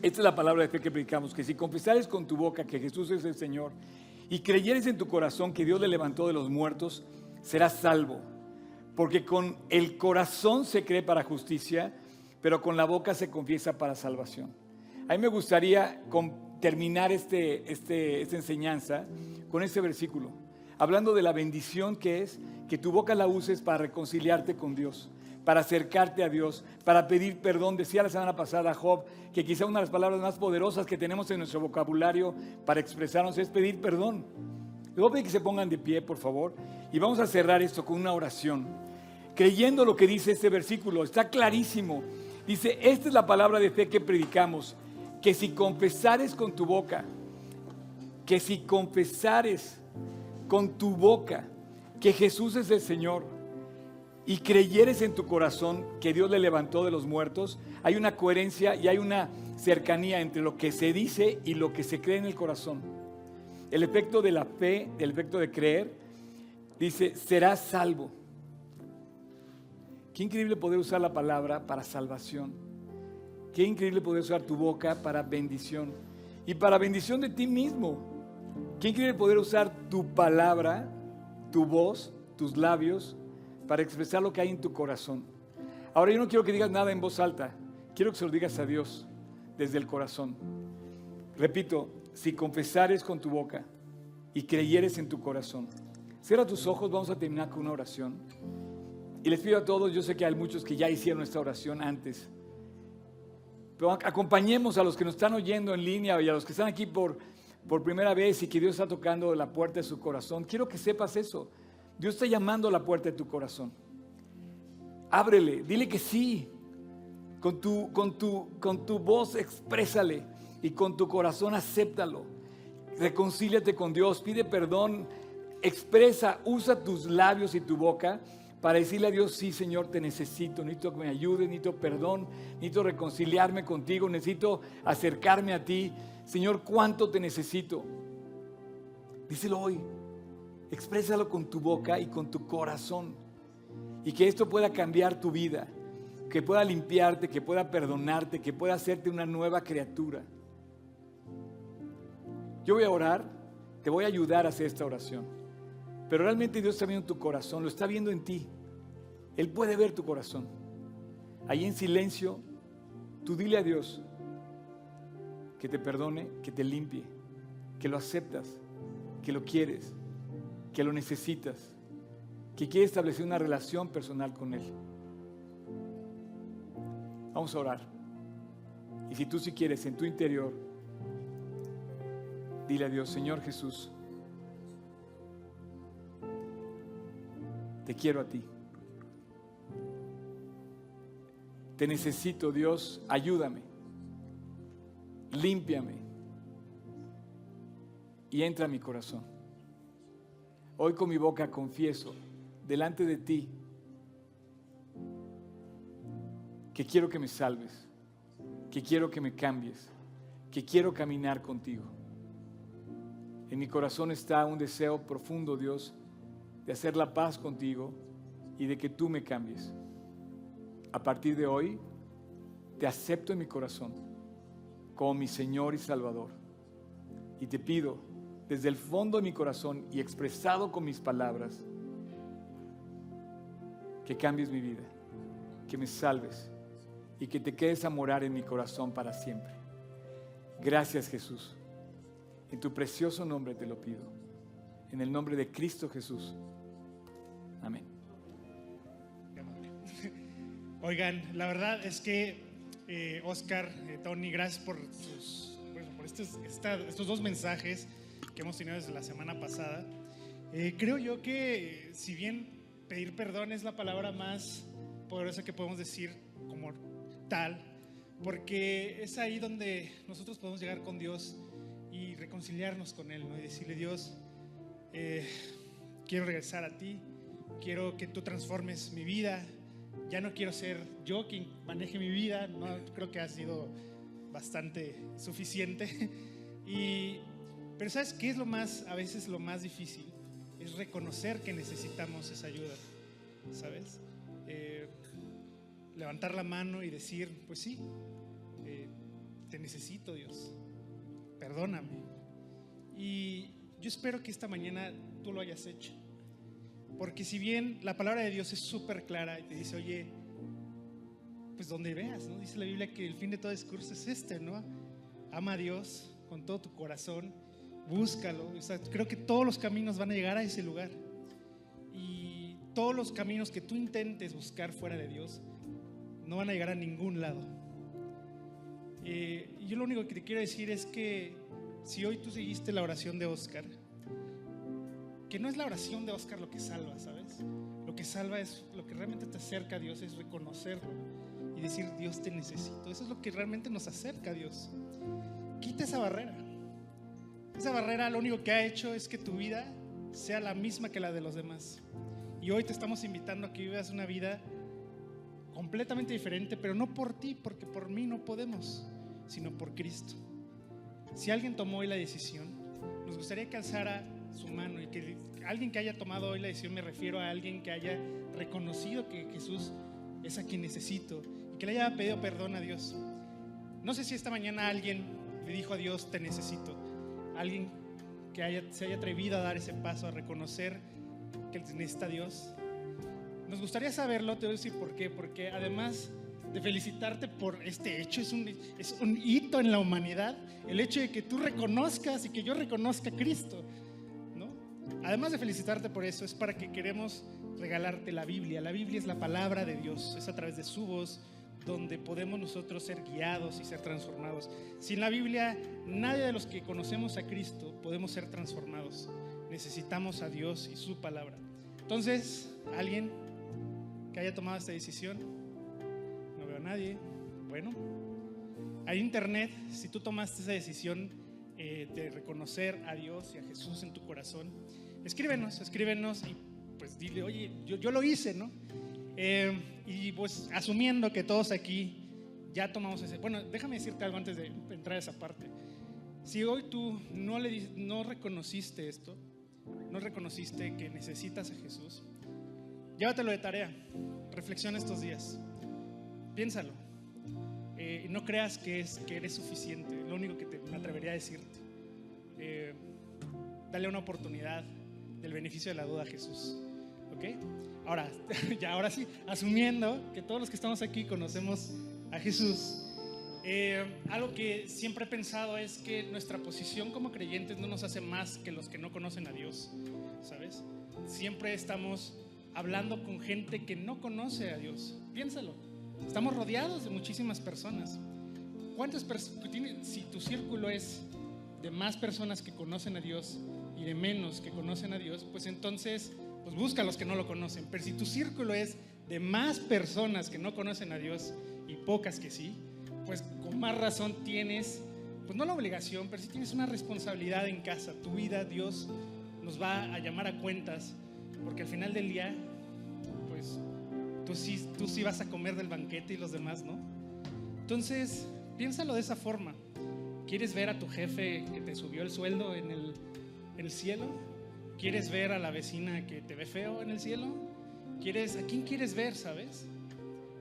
Esta es la palabra de fe que predicamos, que si confesares con tu boca que Jesús es el Señor y creyeres en tu corazón que Dios le levantó de los muertos, serás salvo. Porque con el corazón se cree para justicia, pero con la boca se confiesa para salvación. A mí me gustaría terminar este, este, esta enseñanza con este versículo, hablando de la bendición que es que tu boca la uses para reconciliarte con Dios para acercarte a Dios, para pedir perdón. Decía la semana pasada Job que quizá una de las palabras más poderosas que tenemos en nuestro vocabulario para expresarnos es pedir perdón. Les voy a pedir que se pongan de pie, por favor, y vamos a cerrar esto con una oración. Creyendo lo que dice este versículo, está clarísimo. Dice, esta es la palabra de fe que predicamos, que si confesares con tu boca, que si confesares con tu boca que Jesús es el Señor, y creyeres en tu corazón que Dios le levantó de los muertos, hay una coherencia y hay una cercanía entre lo que se dice y lo que se cree en el corazón. El efecto de la fe, el efecto de creer, dice, serás salvo. Qué increíble poder usar la palabra para salvación. Qué increíble poder usar tu boca para bendición. Y para bendición de ti mismo. Qué increíble poder usar tu palabra, tu voz, tus labios para expresar lo que hay en tu corazón. Ahora yo no quiero que digas nada en voz alta, quiero que se lo digas a Dios desde el corazón. Repito, si confesares con tu boca y creyeres en tu corazón, cierra tus ojos, vamos a terminar con una oración. Y les pido a todos, yo sé que hay muchos que ya hicieron esta oración antes, pero acompañemos a los que nos están oyendo en línea y a los que están aquí por, por primera vez y que Dios está tocando la puerta de su corazón. Quiero que sepas eso. Dios está llamando a la puerta de tu corazón. Ábrele, dile que sí. Con tu, con tu, con tu voz exprésale y con tu corazón acéptalo. Reconcíliate con Dios, pide perdón, expresa, usa tus labios y tu boca para decirle a Dios, sí Señor, te necesito, necesito que me ayudes, necesito perdón, necesito reconciliarme contigo, necesito acercarme a ti. Señor, ¿cuánto te necesito? Díselo hoy, exprésalo con tu boca y con tu corazón. Y que esto pueda cambiar tu vida, que pueda limpiarte, que pueda perdonarte, que pueda hacerte una nueva criatura. Yo voy a orar, te voy a ayudar a hacer esta oración. Pero realmente Dios está viendo tu corazón, lo está viendo en ti. Él puede ver tu corazón. Ahí en silencio, tú dile a Dios que te perdone, que te limpie, que lo aceptas, que lo quieres, que lo necesitas, que quieres establecer una relación personal con Él. Vamos a orar. Y si tú si quieres en tu interior, dile a Dios, Señor Jesús, te quiero a ti. Te necesito, Dios, ayúdame. Límpiame. Y entra a mi corazón. Hoy con mi boca confieso delante de ti que quiero que me salves, que quiero que me cambies, que quiero caminar contigo. En mi corazón está un deseo profundo, Dios, de hacer la paz contigo y de que tú me cambies. A partir de hoy, te acepto en mi corazón como mi Señor y Salvador. Y te pido, desde el fondo de mi corazón y expresado con mis palabras, que cambies mi vida, que me salves y que te quedes a morar en mi corazón para siempre. Gracias Jesús. En tu precioso nombre te lo pido. En el nombre de Cristo Jesús. Amén. (laughs) Oigan, la verdad es que eh, Oscar, eh, Tony, gracias por, por estos, estos, dos mensajes que hemos tenido desde la semana pasada. Eh, creo yo que si bien pedir perdón es la palabra más poderosa que podemos decir como tal, porque es ahí donde nosotros podemos llegar con Dios y reconciliarnos con Él, ¿no? Y decirle, Dios, quiero regresar a ti, quiero que tú transformes mi vida, ya no quiero ser yo quien maneje mi vida, no creo que ha sido bastante suficiente. (laughs) Y, pero ¿sabes qué es lo más, a veces lo más difícil? Es reconocer que necesitamos esa ayuda, ¿sabes? Eh, levantar la mano y decir, pues sí, eh, te necesito Dios, perdóname. Y yo espero que esta mañana tú lo hayas hecho. Porque si bien la palabra de Dios es súper clara y te dice, oye, pues donde veas, ¿no? Dice la Biblia que el fin de todo discurso es este, ¿no? Ama a Dios con todo tu corazón, búscalo. creo que todos los caminos van a llegar a ese lugar. Y todos los caminos que tú intentes buscar fuera de Dios no van a llegar a ningún lado. Eh, yo lo único que te quiero decir es que si hoy tú seguiste la oración de Oscar, que no es la oración de Oscar lo que salva, ¿sabes? Lo que salva es lo que realmente te acerca a Dios, es reconocerlo y decir, Dios te necesito. Eso es lo que realmente nos acerca a Dios. Quita esa barrera. Esa barrera lo único que ha hecho es que tu vida sea la misma que la de los demás. Y hoy te estamos invitando a que vivas una vida completamente diferente, pero no por ti, porque por mí no podemos, sino por Cristo. Si alguien tomó hoy la decisión, nos gustaría que alzara su mano y que alguien que haya tomado hoy la decisión, me refiero a alguien que haya reconocido que Jesús es a quien necesito y que le haya pedido perdón a Dios. No sé si esta mañana alguien le dijo a Dios, te necesito. Alguien que haya, se haya atrevido a dar ese paso, a reconocer que necesita a Dios. Nos gustaría saberlo, te voy a decir por qué. Porque además de felicitarte por este hecho, es un, es un hito en la humanidad, el hecho de que tú reconozcas y que yo reconozca a Cristo. Además de felicitarte por eso, es para que queremos regalarte la Biblia. La Biblia es la palabra de Dios, es a través de su voz donde podemos nosotros ser guiados y ser transformados. Sin la Biblia, nadie de los que conocemos a Cristo podemos ser transformados. Necesitamos a Dios y su palabra. Entonces, alguien que haya tomado esta decisión, no veo a nadie. Bueno, hay internet, si tú tomaste esa decisión eh, de reconocer a Dios y a Jesús en tu corazón, escríbenos, escríbenos y pues dile, oye, yo, yo lo hice, ¿no? Eh, y pues asumiendo que todos aquí ya tomamos ese... Bueno, déjame decirte algo antes de entrar a esa parte. Si hoy tú no, le, no reconociste esto, no reconociste que necesitas a Jesús, llévatelo de tarea, reflexiona estos días, piénsalo. Eh, no creas que, es, que eres suficiente, lo único que te, atrevería a decirte. Eh, dale una oportunidad del beneficio de la duda a Jesús. ¿Ok? Ahora, (laughs) ya ahora sí, asumiendo que todos los que estamos aquí conocemos a Jesús, eh, algo que siempre he pensado es que nuestra posición como creyentes no nos hace más que los que no conocen a Dios, ¿sabes? Siempre estamos hablando con gente que no conoce a Dios. Piénsalo. Estamos rodeados de muchísimas personas. ¿Cuántas personas, si tu círculo es de más personas que conocen a Dios y de menos que conocen a Dios, pues entonces, pues busca a los que no lo conocen. Pero si tu círculo es de más personas que no conocen a Dios y pocas que sí, pues con más razón tienes, pues no la obligación, pero sí tienes una responsabilidad en casa. Tu vida, Dios nos va a llamar a cuentas, porque al final del día, pues tú sí, tú sí vas a comer del banquete y los demás, ¿no? Entonces, piénsalo de esa forma. ¿Quieres ver a tu jefe que te subió el sueldo en el, el cielo? ¿Quieres ver a la vecina que te ve feo en el cielo? ¿Quieres, ¿A quién quieres ver, sabes?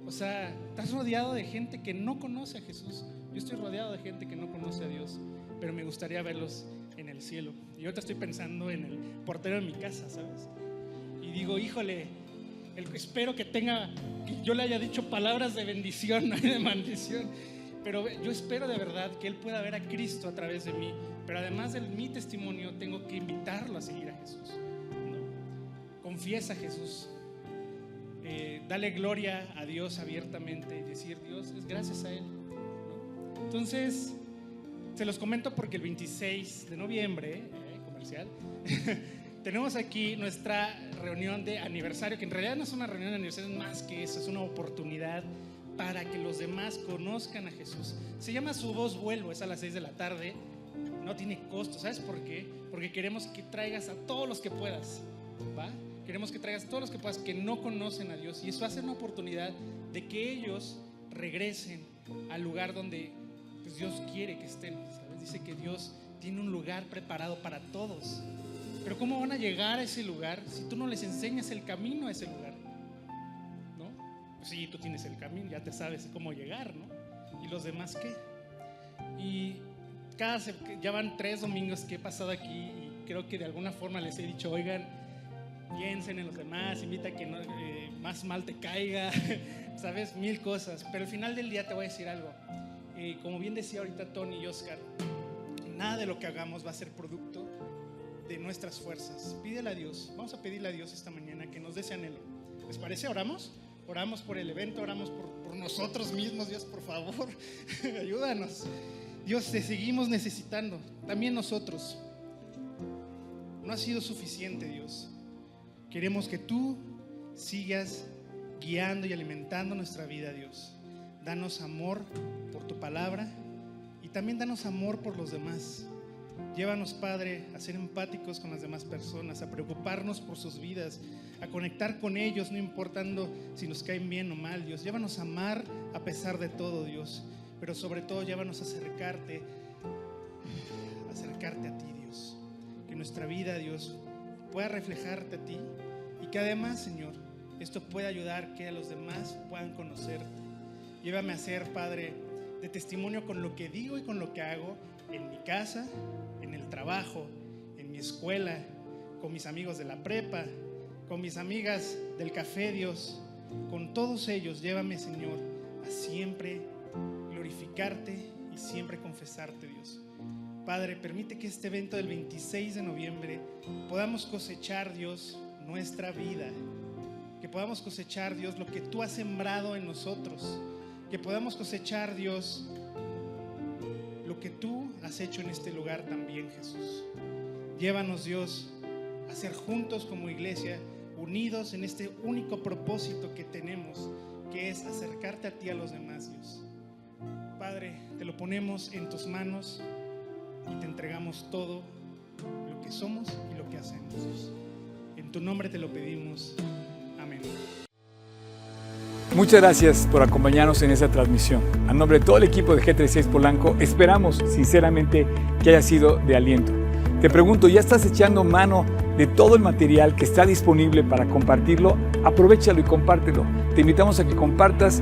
O sea, estás rodeado de gente que no conoce a Jesús. Yo estoy rodeado de gente que no conoce a Dios, pero me gustaría verlos en el cielo. Y ahorita estoy pensando en el portero de mi casa, ¿sabes? Y digo, híjole, espero que tenga, que yo le haya dicho palabras de bendición, no (laughs) de maldición. Pero yo espero de verdad que él pueda ver a Cristo a través de mí. Pero además de mi testimonio, tengo que invitarlo a seguir a Jesús. Confiesa a Jesús. Eh, dale gloria a Dios abiertamente y decir, Dios, es gracias a Él. Entonces, se los comento porque el 26 de noviembre, eh, comercial, (laughs) tenemos aquí nuestra reunión de aniversario, que en realidad no es una reunión de aniversario, es más que eso, es una oportunidad para que los demás conozcan a Jesús. Se llama Su voz vuelvo, es a las 6 de la tarde, no tiene costo, ¿sabes por qué? Porque queremos que traigas a todos los que puedas, ¿va? Queremos que traigas a todos los que puedas que no conocen a Dios y eso hace una oportunidad de que ellos regresen al lugar donde pues, Dios quiere que estén, ¿sabes? Dice que Dios tiene un lugar preparado para todos. Pero ¿cómo van a llegar a ese lugar si tú no les enseñas el camino a ese lugar? ¿No? Pues sí, tú tienes el camino, ya te sabes cómo llegar, ¿no? ¿Y los demás qué? Y cada, ya van tres domingos que he pasado aquí y creo que de alguna forma les he dicho, oigan, piensen en los demás, invita a que no, eh, más mal te caiga, (laughs) sabes, mil cosas. Pero al final del día te voy a decir algo. Eh, como bien decía ahorita Tony y Oscar, nada de lo que hagamos va a ser producto de nuestras fuerzas. Pídele a Dios, vamos a pedirle a Dios esta mañana que nos dé ese anhelo. ¿Les parece? ¿Oramos? Oramos por el evento, oramos por, por nosotros mismos, Dios, por favor, (laughs) ayúdanos. Dios, te seguimos necesitando, también nosotros. No ha sido suficiente, Dios. Queremos que tú sigas guiando y alimentando nuestra vida, Dios. Danos amor por tu palabra y también danos amor por los demás. Llévanos, Padre, a ser empáticos con las demás personas, a preocuparnos por sus vidas, a conectar con ellos, no importando si nos caen bien o mal, Dios. Llévanos a amar a pesar de todo, Dios. Pero sobre todo, llévanos a acercarte, acercarte a ti, Dios. Que nuestra vida, Dios, pueda reflejarte a ti y que además, Señor, esto pueda ayudar que a los demás puedan conocerte. Llévame a ser, Padre, de testimonio con lo que digo y con lo que hago en mi casa, en el trabajo, en mi escuela, con mis amigos de la prepa, con mis amigas del café, Dios, con todos ellos, llévame, Señor, a siempre y siempre confesarte, Dios. Padre, permite que este evento del 26 de noviembre podamos cosechar, Dios, nuestra vida. Que podamos cosechar, Dios, lo que tú has sembrado en nosotros. Que podamos cosechar, Dios, lo que tú has hecho en este lugar también, Jesús. Llévanos, Dios, a ser juntos como iglesia, unidos en este único propósito que tenemos, que es acercarte a ti a los demás, Dios. Padre, te lo ponemos en tus manos y te entregamos todo lo que somos y lo que hacemos. En tu nombre te lo pedimos. Amén. Muchas gracias por acompañarnos en esta transmisión. A nombre de todo el equipo de G36 Polanco, esperamos sinceramente que haya sido de aliento. Te pregunto, ¿ya estás echando mano de todo el material que está disponible para compartirlo? Aprovechalo y compártelo. Te invitamos a que compartas